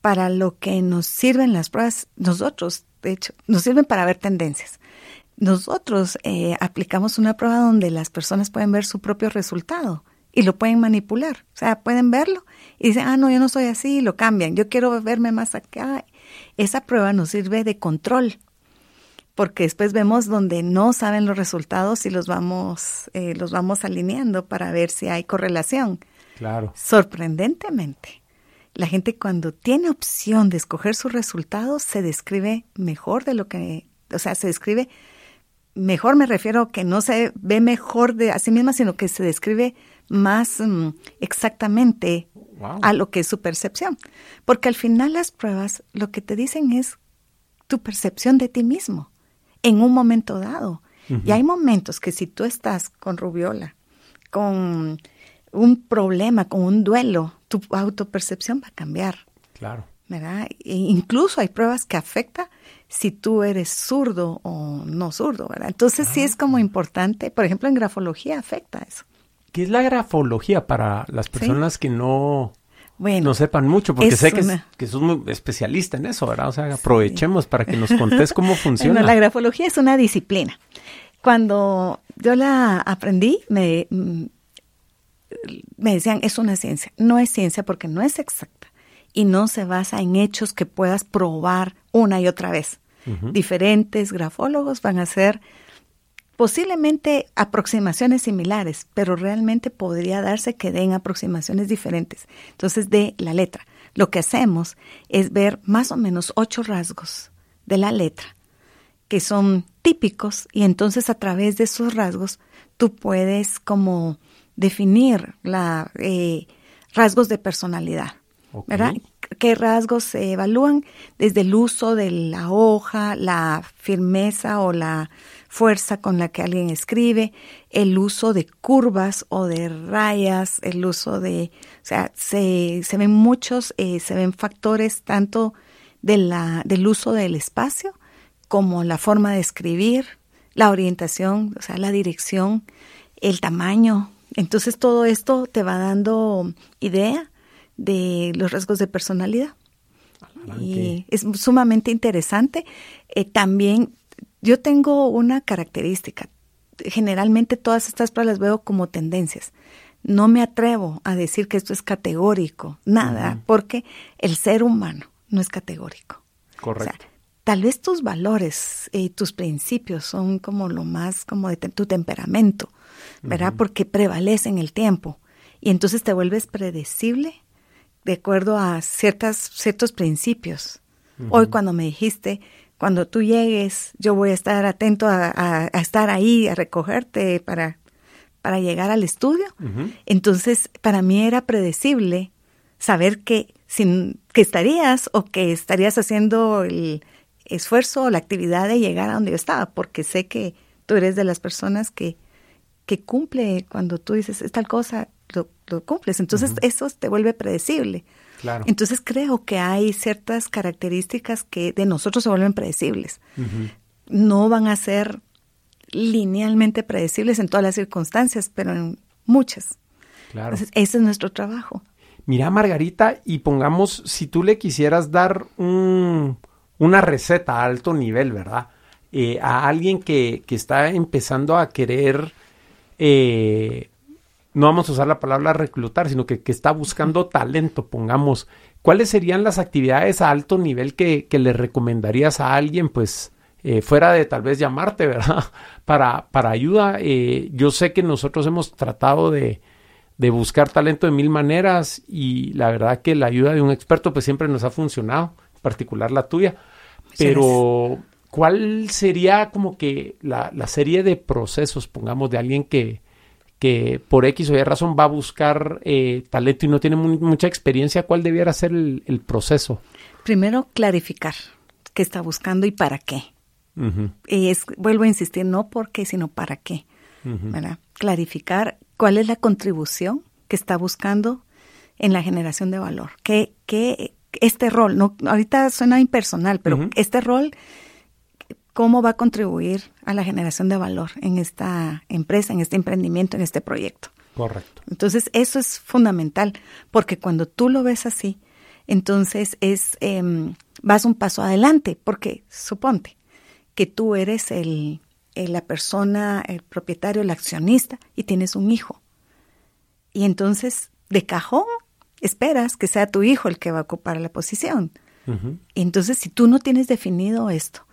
para lo que nos sirven las pruebas, nosotros, de hecho, nos sirven para ver tendencias. Nosotros eh, aplicamos una prueba donde las personas pueden ver su propio resultado y lo pueden manipular. O sea, pueden verlo y dicen, ah, no, yo no soy así, y lo cambian. Yo quiero verme más acá. Esa prueba nos sirve de control porque después vemos donde no saben los resultados y los vamos, eh, los vamos alineando para ver si hay correlación. Claro. Sorprendentemente, la gente cuando tiene opción de escoger sus resultados se describe mejor de lo que, o sea, se describe mejor, me refiero que no se ve mejor de a sí misma, sino que se describe más mm, exactamente a lo que es su percepción. Porque al final las pruebas lo que te dicen es tu percepción de ti mismo en un momento dado. Y hay momentos que si tú estás con rubiola, con un problema, con un duelo, tu autopercepción va a cambiar. Claro. ¿Verdad? E incluso hay pruebas que afectan si tú eres zurdo o no zurdo, ¿verdad? Entonces sí es como ah. importante, por ejemplo, en grafología afecta eso. ¿Qué es la grafología para las personas que no no sepan mucho, porque sé que, que sos muy especialista en eso, ¿verdad? O sea, aprovechemos para que nos contes cómo funciona. la grafología es una disciplina. Cuando yo la aprendí, me, mm, me decían, es una ciencia. No es ciencia porque no es exacta y no se basa en hechos que puedas probar una y otra vez. Diferentes grafólogos van a hacer posiblemente aproximaciones similares, pero realmente podría darse que den aproximaciones diferentes. Entonces, de la letra. Lo que hacemos es ver más o menos ocho rasgos de la letra que son típicos y entonces a través de esos rasgos tú puedes como definir la eh, rasgos de personalidad, ¿verdad? ¿Qué rasgos se evalúan? Desde el uso de la hoja, la firmeza o la fuerza con la que alguien escribe, el uso de curvas o de rayas, el uso de, o sea, se, se ven muchos, eh, se ven factores tanto de la, del uso del espacio como la forma de escribir, la orientación, o sea, la dirección, el tamaño. Entonces todo esto te va dando idea de los rasgos de personalidad. Y es sumamente interesante. Eh, también yo tengo una característica. Generalmente todas estas pruebas las veo como tendencias. No me atrevo a decir que esto es categórico, nada, porque el ser humano no es categórico. Correcto. Tal vez tus valores y tus principios son como lo más como de tu temperamento, ¿verdad? Porque prevalecen el tiempo y entonces te vuelves predecible de acuerdo a ciertas, ciertos principios. Hoy cuando me dijiste, cuando tú llegues, yo voy a estar atento a, estar ahí, a recogerte para, para llegar al estudio. Entonces, para mí era predecible saber que, sin, que estarías o que estarías haciendo el esfuerzo o la actividad de llegar a donde yo estaba, porque sé que tú eres de las personas que, que cumple cuando tú dices, es tal cosa, lo, cumples. Entonces, eso te vuelve predecible. Claro. Entonces, creo que hay ciertas características que de nosotros se vuelven predecibles. No van a ser linealmente predecibles en todas las circunstancias, pero en muchas. Claro. Entonces, ese es nuestro trabajo. Mira, Margarita, y pongamos, si tú le quisieras dar un, una receta a alto nivel, ¿verdad? Eh, a alguien que, que, está empezando a querer eh, no vamos a usar la palabra reclutar, sino que, está buscando talento, pongamos. ¿Cuáles serían las actividades a alto nivel que, le recomendarías a alguien, pues, eh, fuera de tal vez llamarte, ¿verdad? Para, para ayuda. Eh, yo sé que nosotros hemos tratado de, buscar talento de mil maneras y la verdad que la ayuda de un experto pues siempre nos ha funcionado, particular la tuya. Pero, ¿cuál sería como que la, la serie de procesos, pongamos, de alguien que, que por X o Y razón va a buscar eh, talento y no tiene mucha experiencia, ¿cuál debiera ser el, proceso? Primero, clarificar qué está buscando y para qué. Y es, vuelvo a insistir, no por qué, sino para qué. Clarificar cuál es la contribución que está buscando en la generación de valor. ¿Qué, qué este rol, no, ahorita suena impersonal, pero este rol cómo va a contribuir a la generación de valor en esta empresa, en este emprendimiento, en este proyecto. Correcto. Entonces, eso es fundamental, porque cuando tú lo ves así, entonces es em, vas un paso adelante, porque suponte que tú eres el, la persona, el propietario, el accionista y tienes un hijo. Y entonces, de cajón, esperas que sea tu hijo el que va a ocupar la posición. Entonces, si tú no tienes definido esto,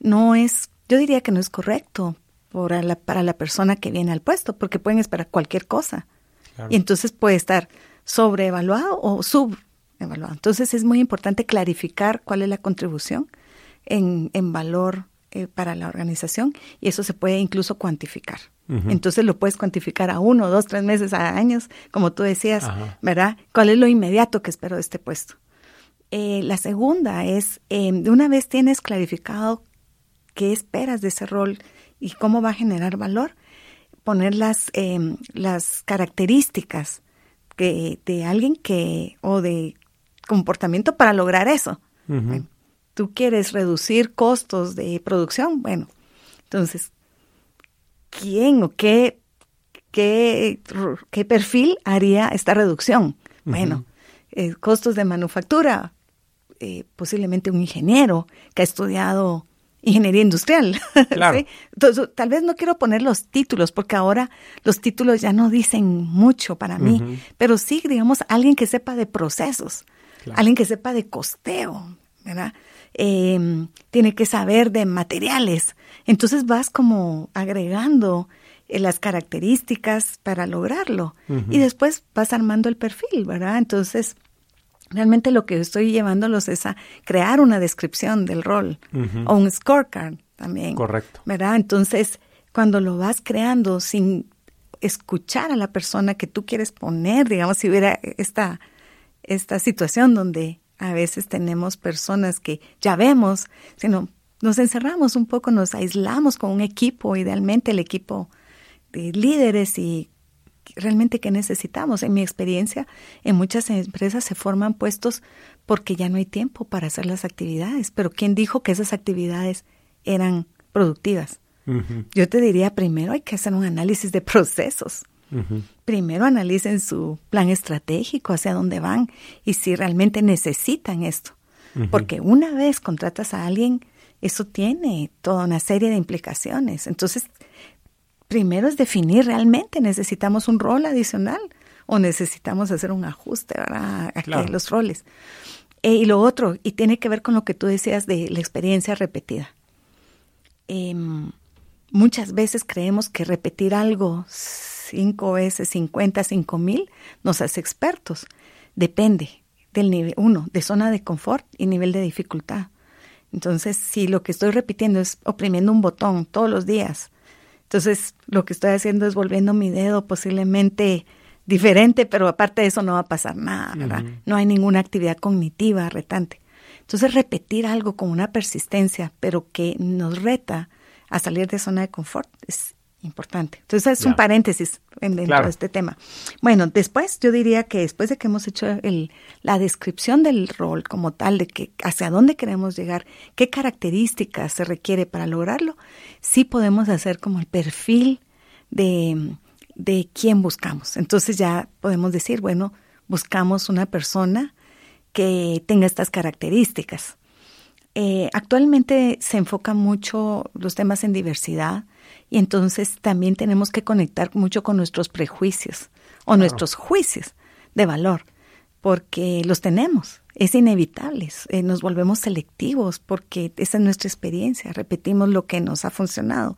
no es, yo diría que no es correcto para la, para la persona que viene al puesto, porque pueden esperar cualquier cosa. Y entonces puede estar sobreevaluado o subevaluado. Entonces es muy importante clarificar cuál es la contribución en, en valor eh, para la organización y eso se puede incluso cuantificar. Entonces lo puedes cuantificar a uno, dos, tres meses, a años, como tú decías, ¿verdad? ¿Cuál es lo inmediato que espero de este puesto? Eh, la segunda es, eh, de una vez tienes clarificado qué esperas de ese rol y cómo va a generar valor, poner las, em, las características que, de alguien que, o de comportamiento para lograr eso. Tú quieres reducir costos de producción, bueno, entonces, ¿quién o qué, qué, qué perfil haría esta reducción? Bueno, eh, costos de manufactura, eh, posiblemente un ingeniero que ha estudiado ingeniería industrial. Claro. Entonces, tal vez no quiero poner los títulos, porque ahora los títulos ya no dicen mucho para mí, pero sí, digamos, alguien que sepa de procesos, alguien que sepa de costeo, ¿verdad? Em, tiene que saber de materiales. Entonces vas como agregando eh, las características para lograrlo y después vas armando el perfil, ¿verdad? Entonces, Realmente lo que estoy llevándolos es a crear una descripción del rol o un scorecard también. Correcto. ¿Verdad? Entonces, cuando lo vas creando sin escuchar a la persona que tú quieres poner, digamos, si hubiera esta, esta situación donde a veces tenemos personas que ya vemos, sino nos encerramos un poco, nos aislamos con un equipo, idealmente el equipo de líderes y realmente qué necesitamos. En mi experiencia, en muchas empresas se forman puestos porque ya no hay tiempo para hacer las actividades. Pero ¿quién dijo que esas actividades eran productivas? Yo te diría, primero hay que hacer un análisis de procesos. Primero analicen su plan estratégico, hacia dónde van y si realmente necesitan esto. porque una vez contratas a alguien, eso tiene toda una serie de implicaciones. Entonces, primero es definir realmente, necesitamos un rol adicional o necesitamos hacer un ajuste ¿verdad? a los roles. Eh, y lo otro, y tiene que ver con lo que tú decías de la experiencia repetida. Em, muchas veces creemos que repetir algo cinco veces, cincuenta, cinco mil, nos hace expertos. Depende del nivel, uno, de zona de confort y nivel de dificultad. Entonces, si lo que estoy repitiendo es oprimiendo un botón todos los días, entonces lo que estoy haciendo es volviendo mi dedo posiblemente diferente, pero aparte de eso no va a pasar nada, ¿verdad? No hay ninguna actividad cognitiva retante. Entonces, repetir algo con una persistencia, pero que nos reta a salir de zona de confort, es importante. Entonces, es un paréntesis dentro de este tema. Bueno, después yo diría que después de que hemos hecho el, la descripción del rol como tal, de que hacia dónde queremos llegar, qué características se requiere para lograrlo, sí podemos hacer como el perfil de, de quién buscamos. Entonces ya podemos decir, bueno, buscamos una persona que tenga estas características. Eh, actualmente se enfoca mucho los temas en diversidad y entonces también tenemos que conectar mucho con nuestros prejuicios o nuestros juicios de valor, porque los tenemos, es inevitable, eh, nos volvemos selectivos porque esa es nuestra experiencia, repetimos lo que nos ha funcionado.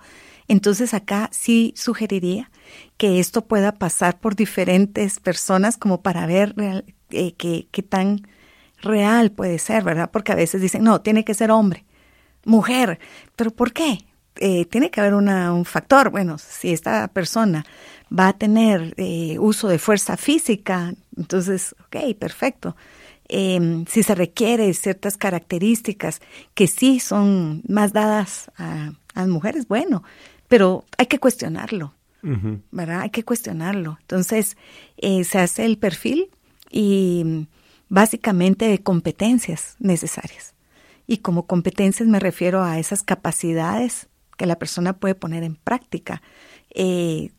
Entonces acá sí sugeriría que esto pueda pasar por diferentes personas como para ver eh, qué tan real puede ser, ¿verdad? Porque a veces dicen, no, tiene que ser hombre, mujer, pero ¿por qué? Eh, tiene que haber un factor, bueno, si esta persona va a tener eh, uso de fuerza física, entonces, ok, perfecto. Em, si se requiere ciertas características que sí son más dadas a, las mujeres, bueno, pero hay que cuestionarlo, ¿verdad? Hay que cuestionarlo. Entonces, eh, se hace el perfil y básicamente de competencias necesarias. Y como competencias me refiero a esas capacidades que la persona puede poner en práctica, eh,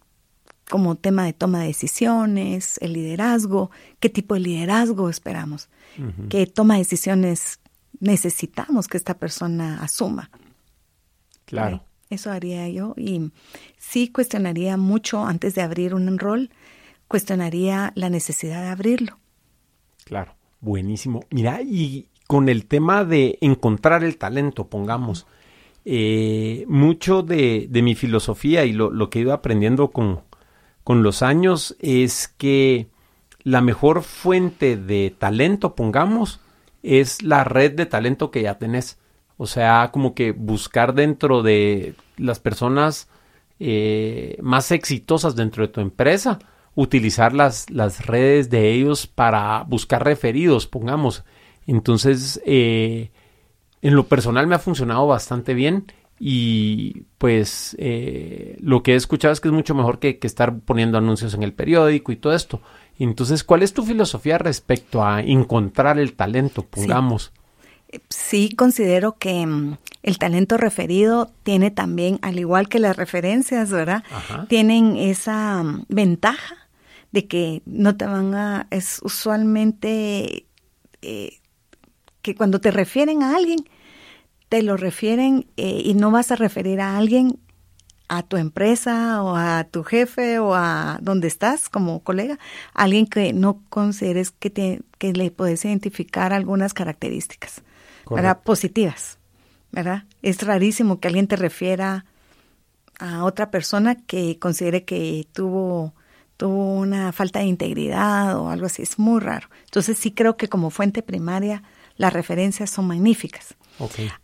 como tema de toma de decisiones, el liderazgo, qué tipo de liderazgo esperamos, qué toma de decisiones necesitamos que esta persona asuma. Claro. Eso haría yo y sí cuestionaría mucho antes de abrir un rol, cuestionaría la necesidad de abrirlo. Claro. Buenísimo. Mira, y con el tema de encontrar el talento, pongamos, eh, mucho de, mi filosofía y lo, que he ido aprendiendo con, con los años es que la mejor fuente de talento, pongamos, es la red de talento que ya tenés. O sea, como que buscar dentro de las personas eh, más exitosas dentro de tu empresa, utilizar las, las redes de ellos para buscar referidos, pongamos. Entonces, eh, en lo personal me ha funcionado bastante bien y pues eh, lo que he escuchado es que es mucho mejor que, estar poniendo anuncios en el periódico y todo esto. Entonces, ¿cuál es tu filosofía respecto a encontrar el talento, pongamos? Sí, considero que mm, el talento referido tiene también, al igual que las referencias, ¿verdad? Tienen esa mm, ventaja de que no te van a, es usualmente eh, que cuando te refieren a alguien, te lo refieren eh, y no vas a referir a alguien a tu empresa o a tu jefe o a donde estás como colega, alguien que no consideres que, te, que le puedes identificar algunas características ¿verdad? positivas. ¿verdad? Es rarísimo que alguien te refiera a otra persona que considere que tuvo tuvo una falta de integridad o algo así, es muy raro. Entonces sí creo que como fuente primaria las referencias son magníficas.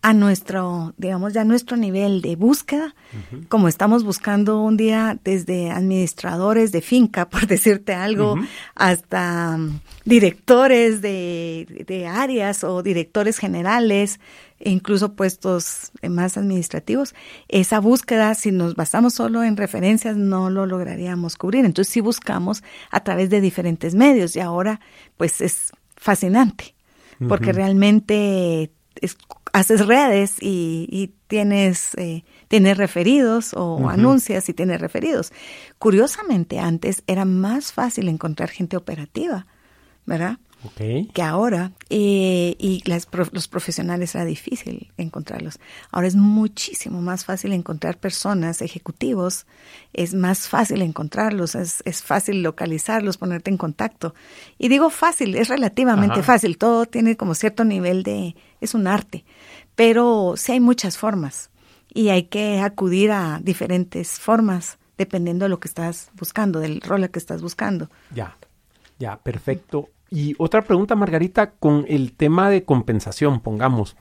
A nuestro, digamos, ya nuestro nivel de búsqueda, como estamos buscando un día desde administradores de finca, por decirte algo, hasta um, directores de, de áreas o directores generales, e incluso puestos más administrativos, esa búsqueda, si nos basamos solo en referencias, no lo lograríamos cubrir. Entonces sí buscamos a través de diferentes medios y ahora pues es fascinante porque realmente haces redes y, tienes, eh, tienes referidos o anuncias y tienes referidos. Curiosamente antes era más fácil encontrar gente operativa, ¿verdad? Que ahora, eh, y los profesionales era difícil encontrarlos. Ahora es muchísimo más fácil encontrar personas, ejecutivos, es más fácil encontrarlos, es, fácil localizarlos, ponerte en contacto. Y digo fácil, es relativamente fácil, todo tiene como cierto nivel de, es un arte, pero sí hay muchas formas y hay que acudir a diferentes formas dependiendo de lo que estás buscando, del rol que estás buscando. Ya, ya, perfecto. Y otra pregunta, Margarita, con el tema de compensación, pongamos.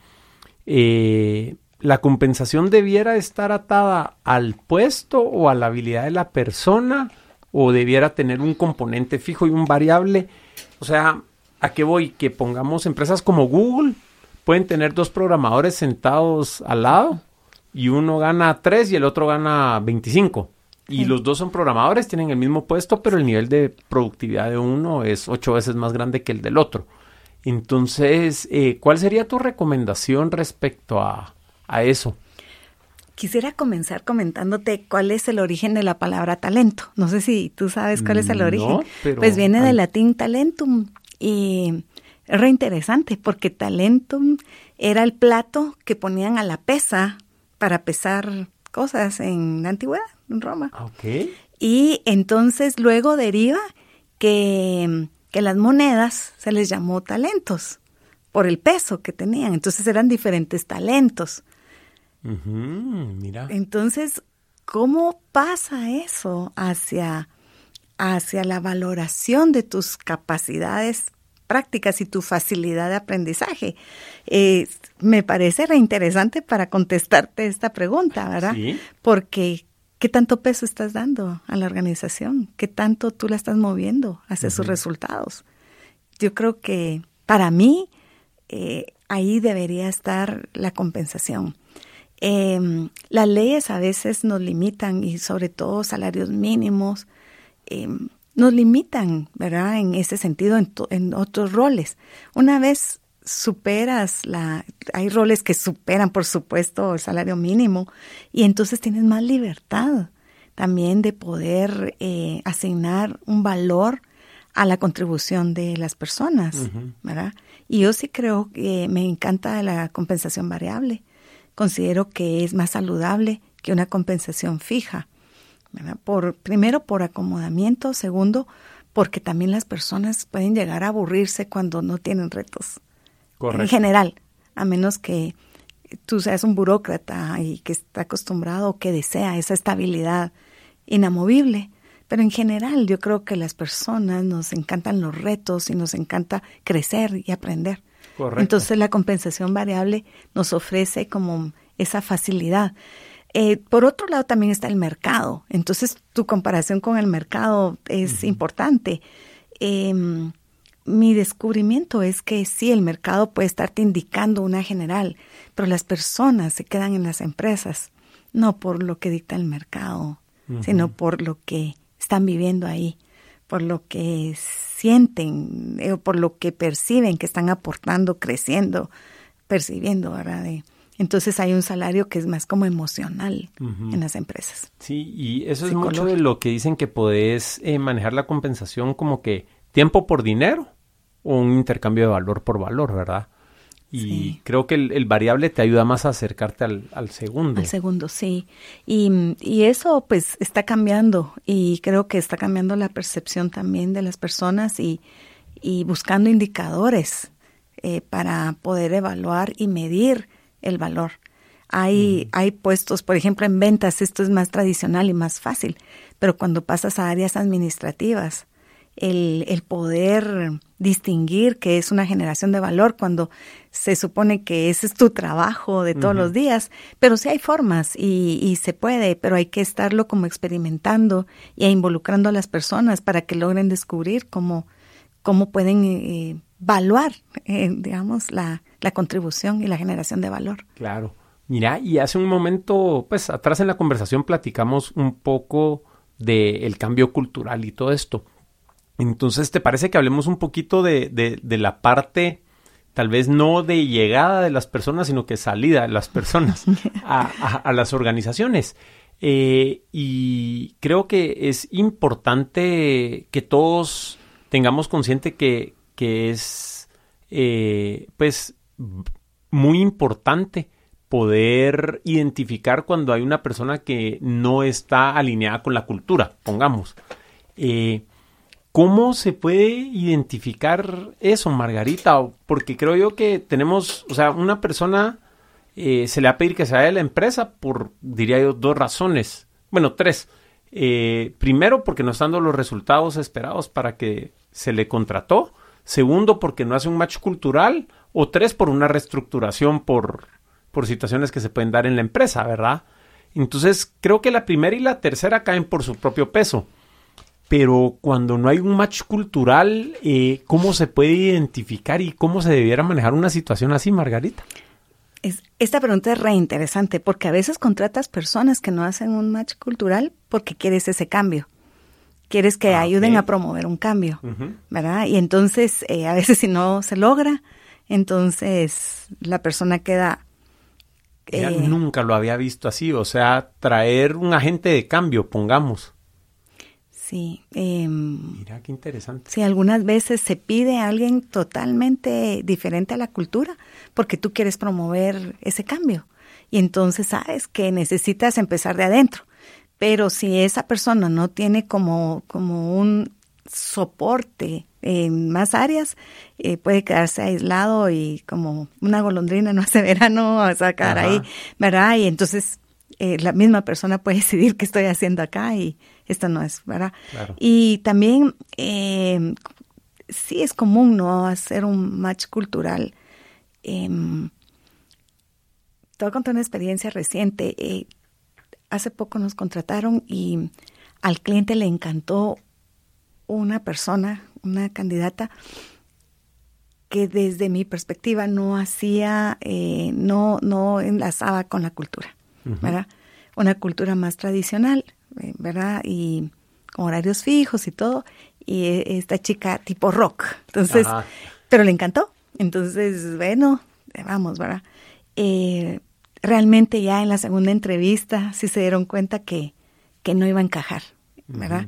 Eh, ¿La compensación debiera estar atada al puesto o a la habilidad de la persona? ¿O debiera tener un componente fijo y un variable? O sea, ¿a qué voy? Que pongamos empresas como Google, pueden tener dos programadores sentados al lado y uno gana 3 y el otro gana 25. Y los dos son programadores, tienen el mismo puesto, pero el nivel de productividad de uno es ocho veces más grande que el del otro. Entonces, eh, ¿cuál sería tu recomendación respecto a, a eso? Quisiera comenzar comentándote cuál es el origen de la palabra talento. No sé si tú sabes cuál es el origen. pues viene del latín talentum y es re interesante porque talentum era el plato que ponían a la pesa para pesar cosas en la antigüedad, en Roma. Ah, okay. Y entonces luego deriva que, que las monedas se les llamó talentos por el peso que tenían. Entonces eran diferentes talentos. mira. Entonces, ¿cómo pasa eso hacia, hacia la valoración de tus capacidades prácticas y tu facilidad de aprendizaje. Eh, me parece reinteresante para contestarte esta pregunta, ¿verdad? Sí. Porque ¿qué tanto peso estás dando a la organización? ¿Qué tanto tú la estás moviendo hacia sus resultados? Yo creo que para mí eh, ahí debería estar la compensación. Em, las leyes a veces nos limitan y sobre todo salarios mínimos. Em, nos limitan, ¿verdad? En ese sentido, en, otros roles. Una vez superas la, hay roles que superan, por supuesto, el salario mínimo, y entonces tienes más libertad también de poder eh, asignar un valor a la contribución de las personas, ¿verdad? Y yo sí creo que me encanta la compensación variable. Considero que es más saludable que una compensación fija. Por, primero por acomodamiento, segundo porque también las personas pueden llegar a aburrirse cuando no tienen retos. Correcto. En general, a menos que tú seas un burócrata y que está acostumbrado o que desea esa estabilidad inamovible. Pero en general yo creo que las personas nos encantan los retos y nos encanta crecer y aprender. Correcto. Entonces la compensación variable nos ofrece como esa facilidad. Eh, por otro lado también está el mercado. Entonces tu comparación con el mercado es importante. Em, mi descubrimiento es que sí, el mercado puede estarte indicando una general, pero las personas se quedan en las empresas, no por lo que dicta el mercado, sino por lo que están viviendo ahí, por lo que sienten, o eh, por lo que perciben que están aportando, creciendo, percibiendo, ¿verdad? Entonces hay un salario que es más como emocional en las empresas. Sí, y eso es mucho de lo que dicen que podés eh, manejar la compensación como que tiempo por dinero o un intercambio de valor por valor, ¿verdad? Y creo que el, variable te ayuda más a acercarte al, al segundo. Al segundo, sí. Y, y, eso pues está cambiando y creo que está cambiando la percepción también de las personas y, y buscando indicadores eh, para poder evaluar y medir el valor. Hay, hay puestos, por ejemplo, en ventas, esto es más tradicional y más fácil, pero cuando pasas a áreas administrativas, el, el, poder distinguir que es una generación de valor cuando se supone que ese es tu trabajo de todos los días, pero sí hay formas y, y, se puede, pero hay que estarlo como experimentando y involucrando a las personas para que logren descubrir cómo, cómo pueden eh, evaluar, eh, digamos, la, la contribución y la generación de valor. Claro. Mira, y hace un momento, pues atrás en la conversación platicamos un poco del cambio cultural y todo esto. Entonces, ¿te parece que hablemos un poquito de, de, la parte, tal vez no de llegada de las personas, sino que salida de las personas a, a, las organizaciones? Eh, y creo que es importante que todos tengamos consciente que, que es, eh, pues, muy importante poder identificar cuando hay una persona que no está alineada con la cultura, pongamos. Eh, ¿Cómo se puede identificar eso, Margarita? Porque creo yo que tenemos, o sea, una persona eh, se le va a pedir que se vaya de la empresa por, diría yo, dos razones. Bueno, tres. Eh, primero, porque no están dando los resultados esperados para que se le contrató. Segundo, porque no hace un match cultural. O tres, por una reestructuración por, por situaciones que se pueden dar en la empresa, ¿verdad? Entonces, creo que la primera y la tercera caen por su propio peso. Pero cuando no hay un match cultural, eh, ¿cómo se puede identificar y cómo se debiera manejar una situación así, Margarita? Es, esta pregunta es re interesante porque a veces contratas personas que no hacen un match cultural porque quieres ese cambio. Quieres que ah, ayuden a promover un cambio, ¿verdad? Y entonces, eh, a veces si no se logra, entonces la persona queda ella eh, nunca lo había visto así, o sea, traer un agente de cambio, pongamos. Sí. Em, Mira qué interesante. Sí, algunas veces se pide a alguien totalmente diferente a la cultura porque tú quieres promover ese cambio. Y entonces sabes que necesitas empezar de adentro. Pero si esa persona no tiene como, como un soporte en más áreas, eh, puede quedarse aislado y como una golondrina no hace verano a sacar ahí, ¿verdad? Y entonces eh, la misma persona puede decidir qué estoy haciendo acá y esto no es, ¿verdad? Y también eh, sí es común, ¿no? Hacer un match cultural. Eh, te voy a contar una experiencia reciente. Hace poco nos contrataron y al cliente le encantó una persona, una candidata que desde mi perspectiva no hacía, eh, no, no enlazaba con la cultura, ¿verdad? Una cultura más tradicional, eh, ¿verdad? Y con horarios fijos y todo. Y e, esta chica tipo rock. Entonces, pero le encantó. Entonces, bueno, vamos, ¿verdad? Eh, realmente ya en la segunda entrevista sí se dieron cuenta que, que no iba a encajar, ¿verdad?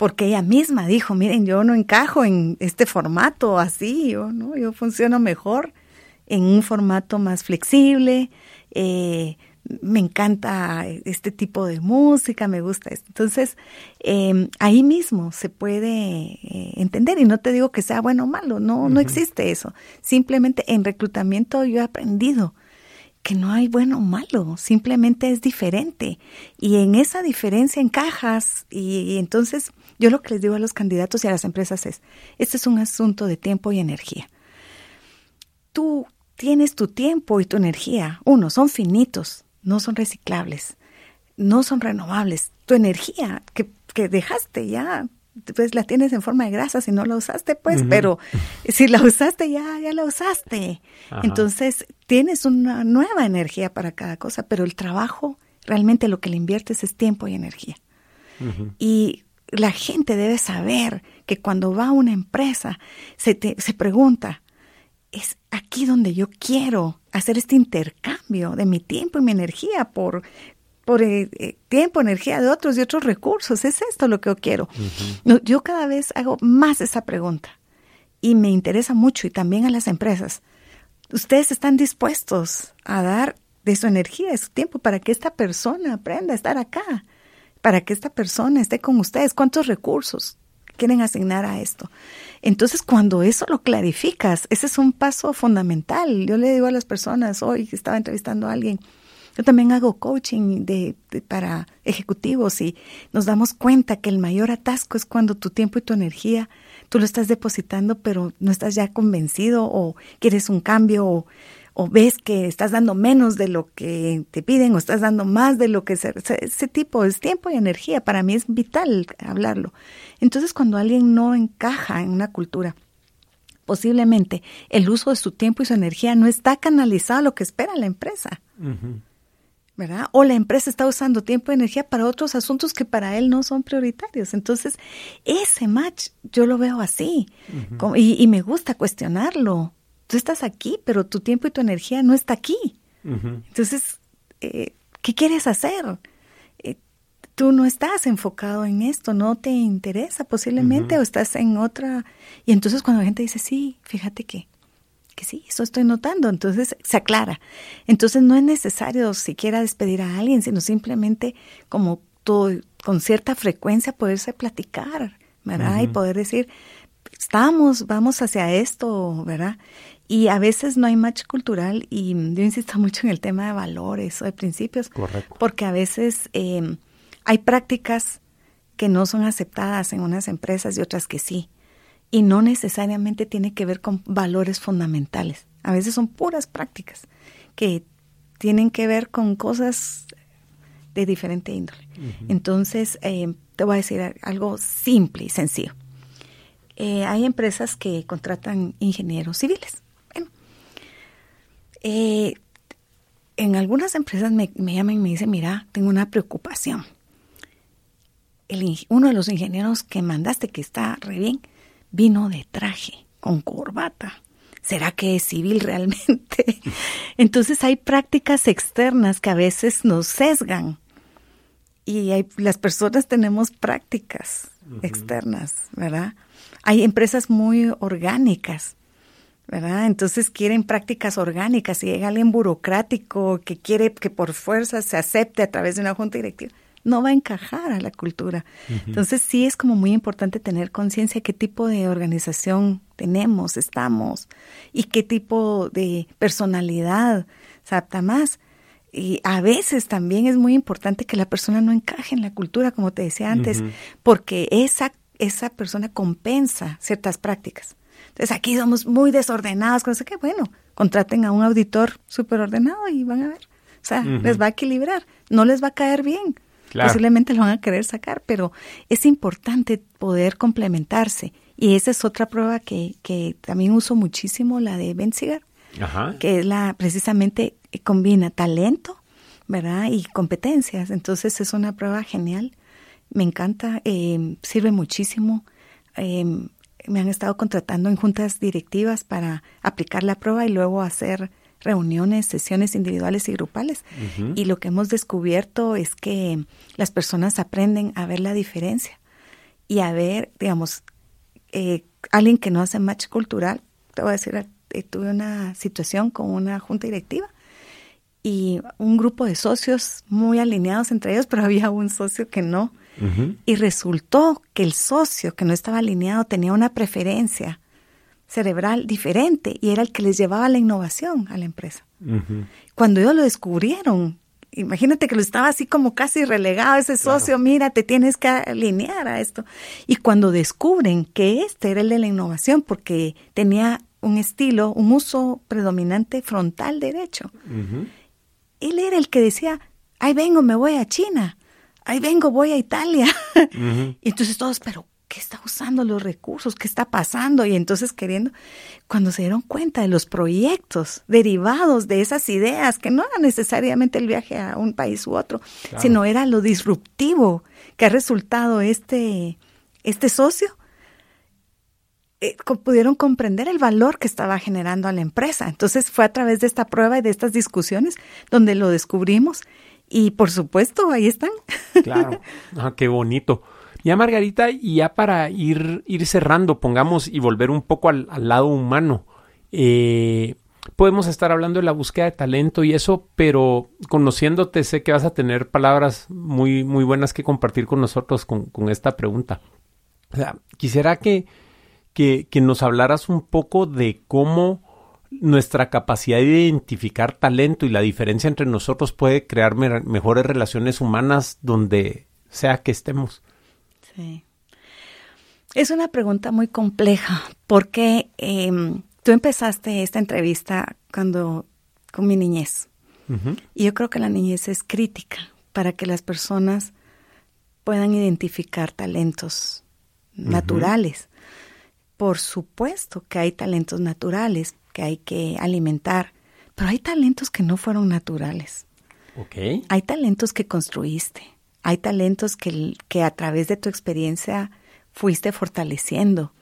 porque ella misma dijo, miren, yo no encajo en este formato así, yo, ¿no? yo funciono mejor en un formato más flexible, eh, me encanta este tipo de música, me gusta esto. Entonces, em, ahí mismo se puede eh, entender, y no te digo que sea bueno o malo, no, no existe eso. Simplemente en reclutamiento yo he aprendido que no hay bueno o malo, simplemente es diferente. Y en esa diferencia encajas y entonces yo lo que les digo a los candidatos y a las empresas es, este es un asunto de tiempo y energía. Tú tienes tu tiempo y tu energía. Uno, son finitos, no son reciclables, no son renovables. Tu energía que, dejaste ya, pues la tienes en forma de grasa si no la usaste, pues, pero si la usaste ya, ya la usaste. Entonces, tienes una nueva energía para cada cosa, pero el trabajo, realmente lo que le inviertes es tiempo y energía. Y la gente debe saber que cuando va a una empresa se, se pregunta, es aquí donde yo quiero hacer este intercambio de mi tiempo y mi energía por, por eh, eh, tiempo, energía de otros y otros recursos. Es esto lo que yo quiero. yo cada vez hago más esa pregunta y me interesa mucho y también a las empresas. Ustedes están dispuestos a dar de su energía, de su tiempo para que esta persona aprenda a estar acá para que esta persona esté con ustedes, cuántos recursos quieren asignar a esto. Entonces, cuando eso lo clarificas, ese es un paso fundamental. Yo le digo a las personas, hoy estaba entrevistando a alguien, yo también hago coaching de, para ejecutivos y nos damos cuenta que el mayor atasco es cuando tu tiempo y tu energía tú lo estás depositando, pero no estás ya convencido o quieres un cambio o o ves que estás dando menos de lo que te piden o estás dando más de lo que se, ese tipo es tiempo y energía. Para mí es vital hablarlo. Entonces, cuando alguien no encaja en una cultura, posiblemente el uso de su tiempo y su energía no está canalizado a lo que espera la empresa. ¿Verdad? O la empresa está usando tiempo y energía para otros asuntos que para él no son prioritarios. Entonces, ese match yo lo veo así y, y, me gusta cuestionarlo tú estás aquí, pero tu tiempo y tu energía no está aquí. Entonces, eh, ¿qué quieres hacer? Eh, tú no estás enfocado en esto, no te interesa posiblemente o estás en otra. Y entonces cuando la gente dice, sí, fíjate que, que sí, eso estoy notando, entonces se aclara. Entonces no es necesario siquiera despedir a alguien, sino simplemente como todo, con cierta frecuencia poderse platicar, ¿verdad? Y poder decir, estamos, vamos hacia esto, ¿verdad? Y a veces no hay match cultural y yo insisto mucho en el tema de valores o de principios. Correcto. Porque a veces eh, hay prácticas que no son aceptadas en unas empresas y otras que sí. Y no necesariamente tiene que ver con valores fundamentales. A veces son puras prácticas que tienen que ver con cosas de diferente índole. Entonces, eh, te voy a decir algo simple y sencillo. Eh, hay empresas que contratan ingenieros civiles eh, en algunas empresas me, llaman y me dicen, mira, tengo una preocupación. El, uno de los ingenieros que mandaste, que está re bien, vino de traje, con corbata. ¿Será que es civil realmente? Entonces hay prácticas externas que a veces nos sesgan. Y hay, las personas tenemos prácticas externas, ¿verdad? Hay empresas muy orgánicas ¿verdad? Entonces quieren prácticas orgánicas. Si llega alguien burocrático que quiere que por fuerza se acepte a través de una junta directiva, no va a encajar a la cultura. Entonces sí es como muy importante tener conciencia de qué tipo de organización tenemos, estamos y qué tipo de personalidad se adapta más. Y a veces también es muy importante que la persona no encaje en la cultura, como te decía antes, porque esa, esa persona compensa ciertas prácticas. Entonces aquí somos muy desordenados, qué. Bueno, contraten a un auditor súper ordenado y van a ver. O sea, les va a equilibrar. No les va a caer bien. Posiblemente lo van a querer sacar, pero es importante poder complementarse. Y esa es otra prueba que, que también uso muchísimo, la de Ben que es la precisamente eh, combina talento, ¿verdad? Y competencias. Entonces es una prueba genial. Me encanta, eh, sirve muchísimo. Eh, me han estado contratando en juntas directivas para aplicar la prueba y luego hacer reuniones, sesiones individuales y grupales. Y lo que hemos descubierto es que las personas aprenden a ver la diferencia y a ver, digamos, eh, alguien que no hace match cultural. Te voy a decir, eh, tuve una situación con una junta directiva y un grupo de socios muy alineados entre ellos, pero había un socio que no y resultó que el socio que no estaba alineado tenía una preferencia cerebral diferente y era el que les llevaba la innovación a la empresa. Cuando ellos lo descubrieron, imagínate que lo estaba así como casi relegado ese socio, mira, te tienes que alinear a esto. Y cuando descubren que este era el de la innovación porque tenía un estilo, un uso predominante frontal derecho, él era el que decía, ay vengo, me voy a China ahí vengo, voy a Italia. Y entonces todos, pero ¿qué está usando los recursos? ¿Qué está pasando? Y entonces queriendo, cuando se dieron cuenta de los proyectos derivados de esas ideas, que no era necesariamente el viaje a un país u otro, sino era lo disruptivo que ha resultado este, este socio, eh, pudieron comprender el valor que estaba generando a la empresa. Entonces fue a través de esta prueba y de estas discusiones donde lo descubrimos y por supuesto, ahí están. Claro, ah, qué bonito. Ya Margarita, y ya para ir, ir cerrando, pongamos y volver un poco al, lado humano. Eh, podemos estar hablando de la búsqueda de talento y eso, pero conociéndote sé que vas a tener palabras muy, muy buenas que compartir con nosotros con, esta pregunta. O sea, quisiera que, que nos hablaras un poco de cómo nuestra capacidad de identificar talento y la diferencia entre nosotros puede crear mejores relaciones humanas donde sea que estemos. Sí. Es una pregunta muy compleja porque em, tú empezaste esta entrevista cuando con mi niñez. Y yo creo que la niñez es crítica para que las personas puedan identificar talentos naturales. Por supuesto que hay talentos naturales, que hay que alimentar, pero hay talentos que no fueron naturales. Okay. Hay talentos que construiste, hay talentos que, que a través de tu experiencia fuiste fortaleciendo,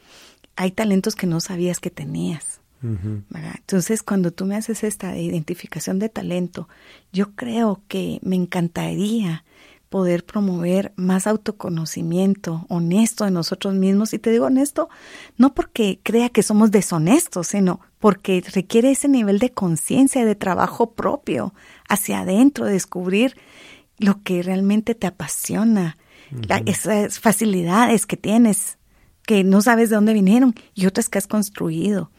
hay talentos que no sabías que tenías. Entonces, cuando tú me haces esta identificación de talento, yo creo que me encantaría poder promover más autoconocimiento honesto de nosotros mismos. Y te digo honesto, no porque crea que somos deshonestos, sino porque requiere ese nivel de conciencia, de trabajo propio hacia adentro, descubrir lo que realmente te apasiona, esas facilidades que tienes, que no sabes de dónde vinieron y otras que has construido.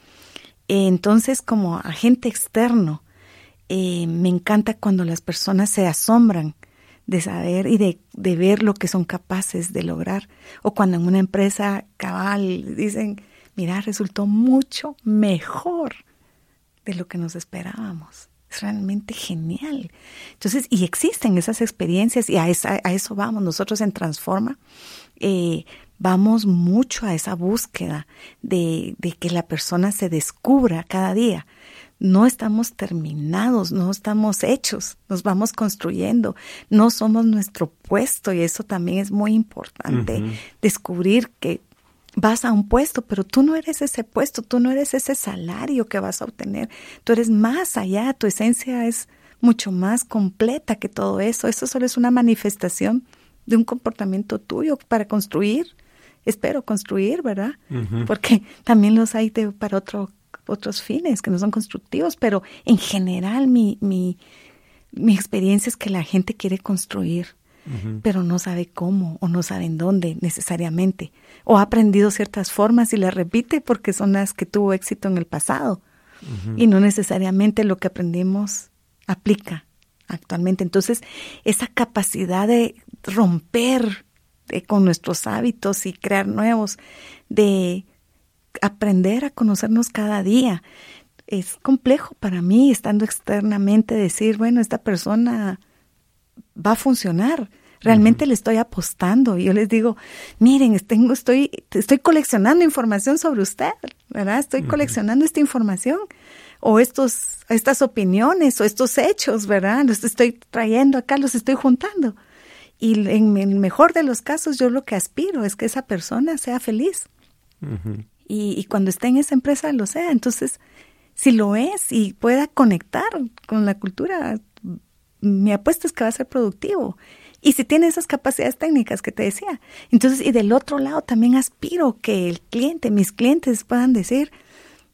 Entonces, como agente externo, eh, me encanta cuando las personas se asombran de saber y de, de, ver lo que son capaces de lograr. O cuando en una empresa cabal dicen, mira, resultó mucho mejor de lo que nos esperábamos. Es realmente genial. Entonces, y existen esas experiencias y a, esa, a eso vamos. Nosotros en Transforma eh, vamos mucho a esa búsqueda de, de que la persona se descubra cada día no estamos terminados, no estamos hechos, nos vamos construyendo, no somos nuestro puesto y eso también es muy importante, descubrir que vas a un puesto, pero tú no eres ese puesto, tú no eres ese salario que vas a obtener, tú eres más allá, tu esencia es mucho más completa que todo eso, eso solo es una manifestación de un comportamiento tuyo para construir, espero construir, ¿verdad? Porque también los hay para otro otros fines que no son constructivos, pero en general mi, mi, mi experiencia es que la gente quiere construir, pero no sabe cómo o no sabe en dónde necesariamente, o ha aprendido ciertas formas y las repite porque son las que tuvo éxito en el pasado y no necesariamente lo que aprendimos aplica actualmente. Entonces, esa capacidad de romper eh, con nuestros hábitos y crear nuevos, de aprender a conocernos cada día. Es complejo para mí, estando externamente, decir, bueno, esta persona va a funcionar. Realmente le estoy apostando. Y yo les digo, miren, tengo, estoy, estoy coleccionando información sobre usted, ¿verdad? Estoy coleccionando esta información o estos, estas opiniones o estos hechos, ¿verdad? Los estoy trayendo acá, los estoy juntando. Y en el mejor de los casos, yo lo que aspiro es que esa persona sea feliz y, cuando esté en esa empresa lo sea. Entonces, si lo es y pueda conectar con la cultura, mi apuesta es que va a ser productivo. Y si tiene esas capacidades técnicas que te decía. Entonces, y del otro lado también aspiro que el cliente, mis clientes puedan decir,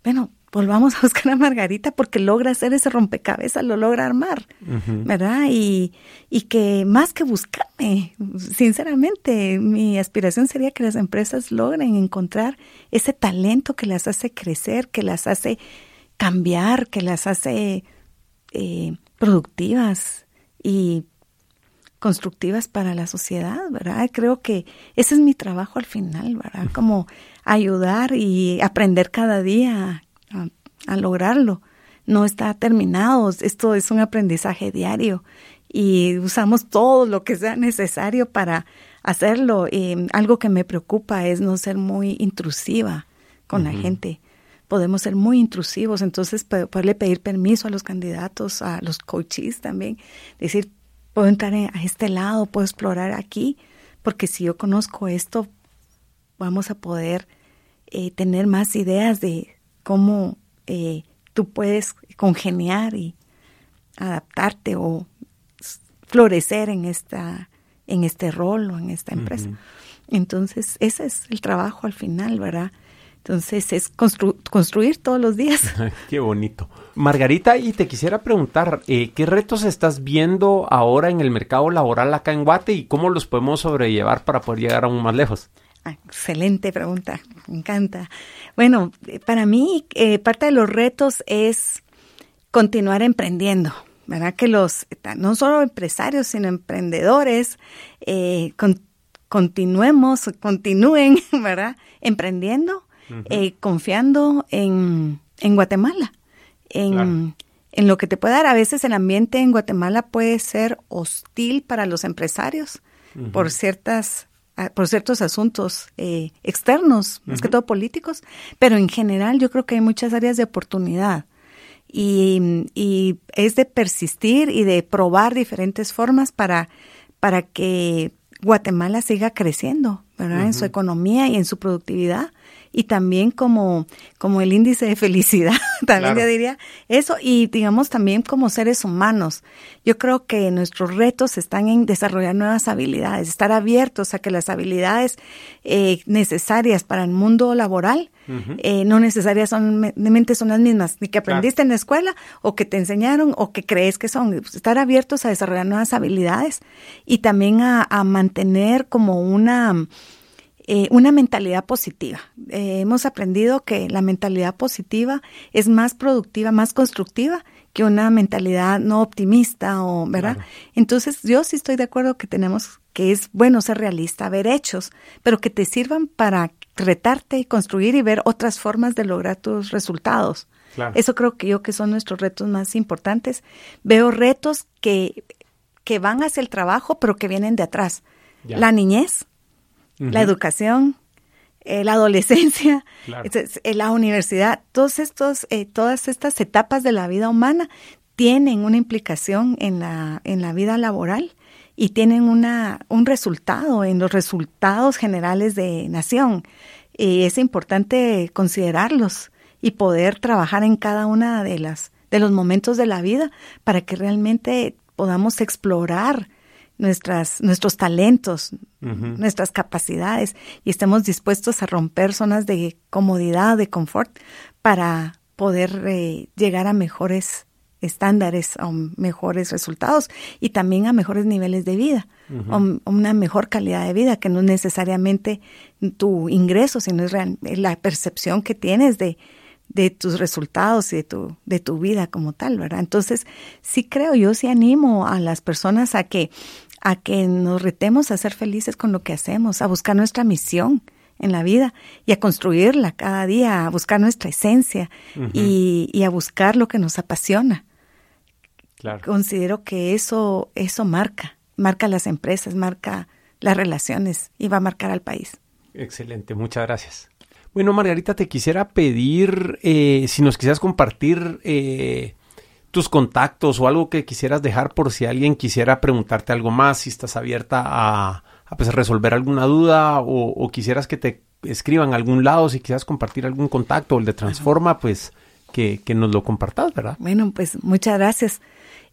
bueno, volvamos a buscar a Margarita porque logra hacer ese rompecabezas, lo logra armar, ¿verdad? Y, y que más que buscarme, sinceramente, mi aspiración sería que las empresas logren encontrar ese talento que las hace crecer, que las hace cambiar, que las hace eh, productivas y constructivas para la sociedad, ¿verdad? Creo que ese es mi trabajo al final, ¿verdad? Como ayudar y aprender cada día a, lograrlo. No está terminado, esto es un aprendizaje diario y usamos todo lo que sea necesario para hacerlo. Y algo que me preocupa es no ser muy intrusiva con la gente. Podemos ser muy intrusivos, entonces poderle pedir permiso a los candidatos, a los coaches también, decir, puedo entrar a este lado, puedo explorar aquí, porque si yo conozco esto, vamos a poder eh, tener más ideas de cómo eh, tú puedes congeniar y adaptarte o florecer en esta en este rol o en esta empresa. Entonces, ese es el trabajo al final, ¿verdad? Entonces, es construir todos los días. Qué bonito. Margarita, y te quisiera preguntar, eh, ¿qué retos estás viendo ahora en el mercado laboral acá en Guate y cómo los podemos sobrellevar para poder llegar aún más lejos? Ah, excelente pregunta, me encanta. Bueno, para mí eh, parte de los retos es continuar emprendiendo, ¿verdad? Que los, no solo empresarios, sino emprendedores, eh, continuemos, continúen, ¿verdad? Emprendiendo, eh, confiando en, en Guatemala, en, en lo que te puede dar. A veces el ambiente en Guatemala puede ser hostil para los empresarios por ciertas por ciertos asuntos eh, externos, más que todo políticos, pero en general yo creo que hay muchas áreas de oportunidad. Y, y, es de persistir y de probar diferentes formas para, para que Guatemala siga creciendo, ¿verdad? En su economía y en su productividad y también como, como el índice de felicidad, también yo diría eso, y digamos también como seres humanos. Yo creo que nuestros retos están en desarrollar nuevas habilidades, estar abiertos a que las habilidades eh, necesarias para el mundo laboral eh, no necesariamente son las mismas, ni que aprendiste en la escuela o que te enseñaron o que crees que son. Pues, estar abiertos a desarrollar nuevas habilidades y también a, mantener como una, eh, una mentalidad positiva. Eh, hemos aprendido que la mentalidad positiva es más productiva, más constructiva que una mentalidad no optimista o, ¿verdad? Entonces, yo sí estoy de acuerdo que tenemos que es bueno ser realista, ver hechos, pero que te sirvan para retarte y construir y ver otras formas de lograr tus resultados. Eso creo que yo que son nuestros retos más importantes. Veo retos que, que van hacia el trabajo, pero que vienen de atrás. La niñez, la educación, eh, la adolescencia, eh, la universidad, todos estos, eh, todas estas etapas de la vida humana tienen una implicación en la, en la vida laboral y tienen una, un resultado en los resultados generales de nación. Y es importante considerarlos y poder trabajar en cada una de las de los momentos de la vida para que realmente podamos explorar nuestras, nuestros talentos, nuestras capacidades y estemos dispuestos a romper zonas de comodidad, de confort para poder eh, llegar a mejores estándares, a mejores resultados y también a mejores niveles de vida, a una mejor calidad de vida, que no es necesariamente tu ingreso, sino es la percepción que tienes de, de tus resultados y de tu, de tu vida como tal, ¿verdad? Entonces, sí creo, yo sí animo a las personas a que, a que nos retemos a ser felices con lo que hacemos, a buscar nuestra misión en la vida y a construirla cada día, a buscar nuestra esencia y, y, a buscar lo que nos apasiona. Considero que eso, eso marca, marca las empresas, marca las relaciones y va a marcar al país. Excelente, muchas gracias. Bueno, Margarita, te quisiera pedir eh, si nos quisieras compartir eh, tus contactos o algo que quisieras dejar por si alguien quisiera preguntarte algo más, si estás abierta a, pues, resolver alguna duda o, quisieras que te escriban a algún lado, si quisieras compartir algún contacto o el de Transforma, pues que, que nos lo compartas, ¿verdad? Bueno, pues muchas gracias.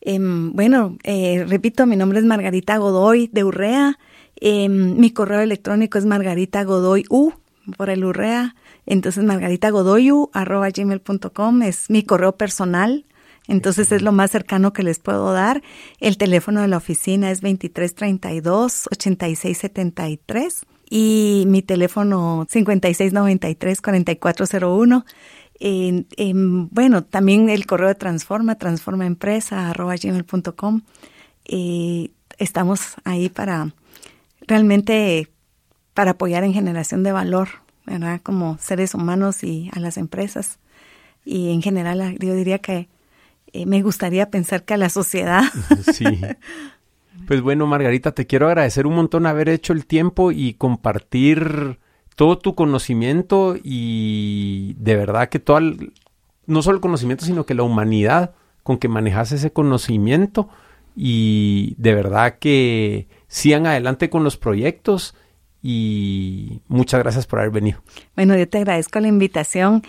Em, bueno, eh, repito, mi nombre es Margarita Godoy de Urrea. Em, mi correo electrónico es Margarita Godoy U por el Urrea. Entonces, margaritagodoyu arroba gmail.com es mi correo personal. Entonces es lo más cercano que les puedo dar. El teléfono de la oficina es 2332-8673 y mi teléfono 5693-4401 bueno, también el correo de Transforma, transformaempresa.com. Eh, estamos ahí para realmente para apoyar en generación de valor, ¿verdad? Como seres humanos y a las empresas. Y en general, yo diría que eh, me gustaría pensar que a la sociedad. Sí. Pues bueno, Margarita, te quiero agradecer un montón haber hecho el tiempo y compartir todo tu conocimiento y de verdad que todo, no solo el conocimiento, sino que la humanidad con que manejas ese conocimiento y de verdad que sigan adelante con los proyectos y muchas gracias por haber venido. Bueno, yo te agradezco la invitación.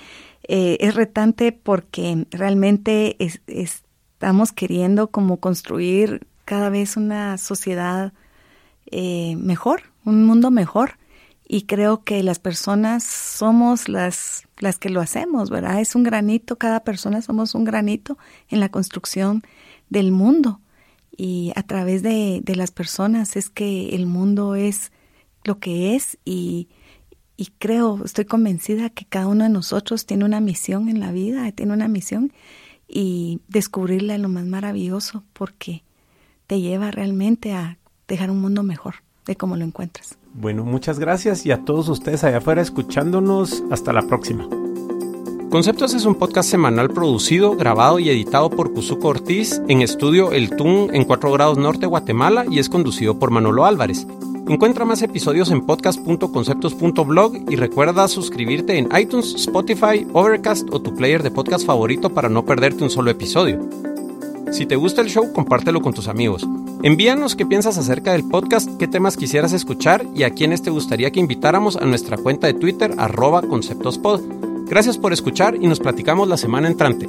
Eh, es retante porque realmente estamos queriendo como construir cada vez una sociedad eh, mejor, un mundo mejor y creo que las personas somos las, las que lo hacemos, ¿verdad? Es un granito, cada persona somos un granito en la construcción del mundo y a través de, de las personas es que el mundo es lo que es y, y creo, estoy convencida que cada uno de nosotros tiene una misión en la vida, tiene una misión y descubrirla es lo más maravilloso porque te lleva realmente a dejar un mundo mejor de cómo lo encuentras. Bueno, muchas gracias y a todos ustedes allá afuera escuchándonos. Hasta la próxima. Conceptos es un podcast semanal producido, grabado y editado por Cuzuco Ortiz en estudio El Tun en 4 grados norte Guatemala y es conducido por Manolo Álvarez. Encuentra más episodios en podcast.conceptos.blog y recuerda suscribirte en iTunes, Spotify, Overcast o tu player de podcast favorito para no perderte un solo episodio. Si te gusta el show, compártelo con tus amigos. Envíanos qué piensas acerca del podcast, qué temas quisieras escuchar y a quiénes te gustaría que invitáramos a nuestra cuenta de Twitter arroba conceptospod. Gracias por escuchar y nos platicamos la semana entrante.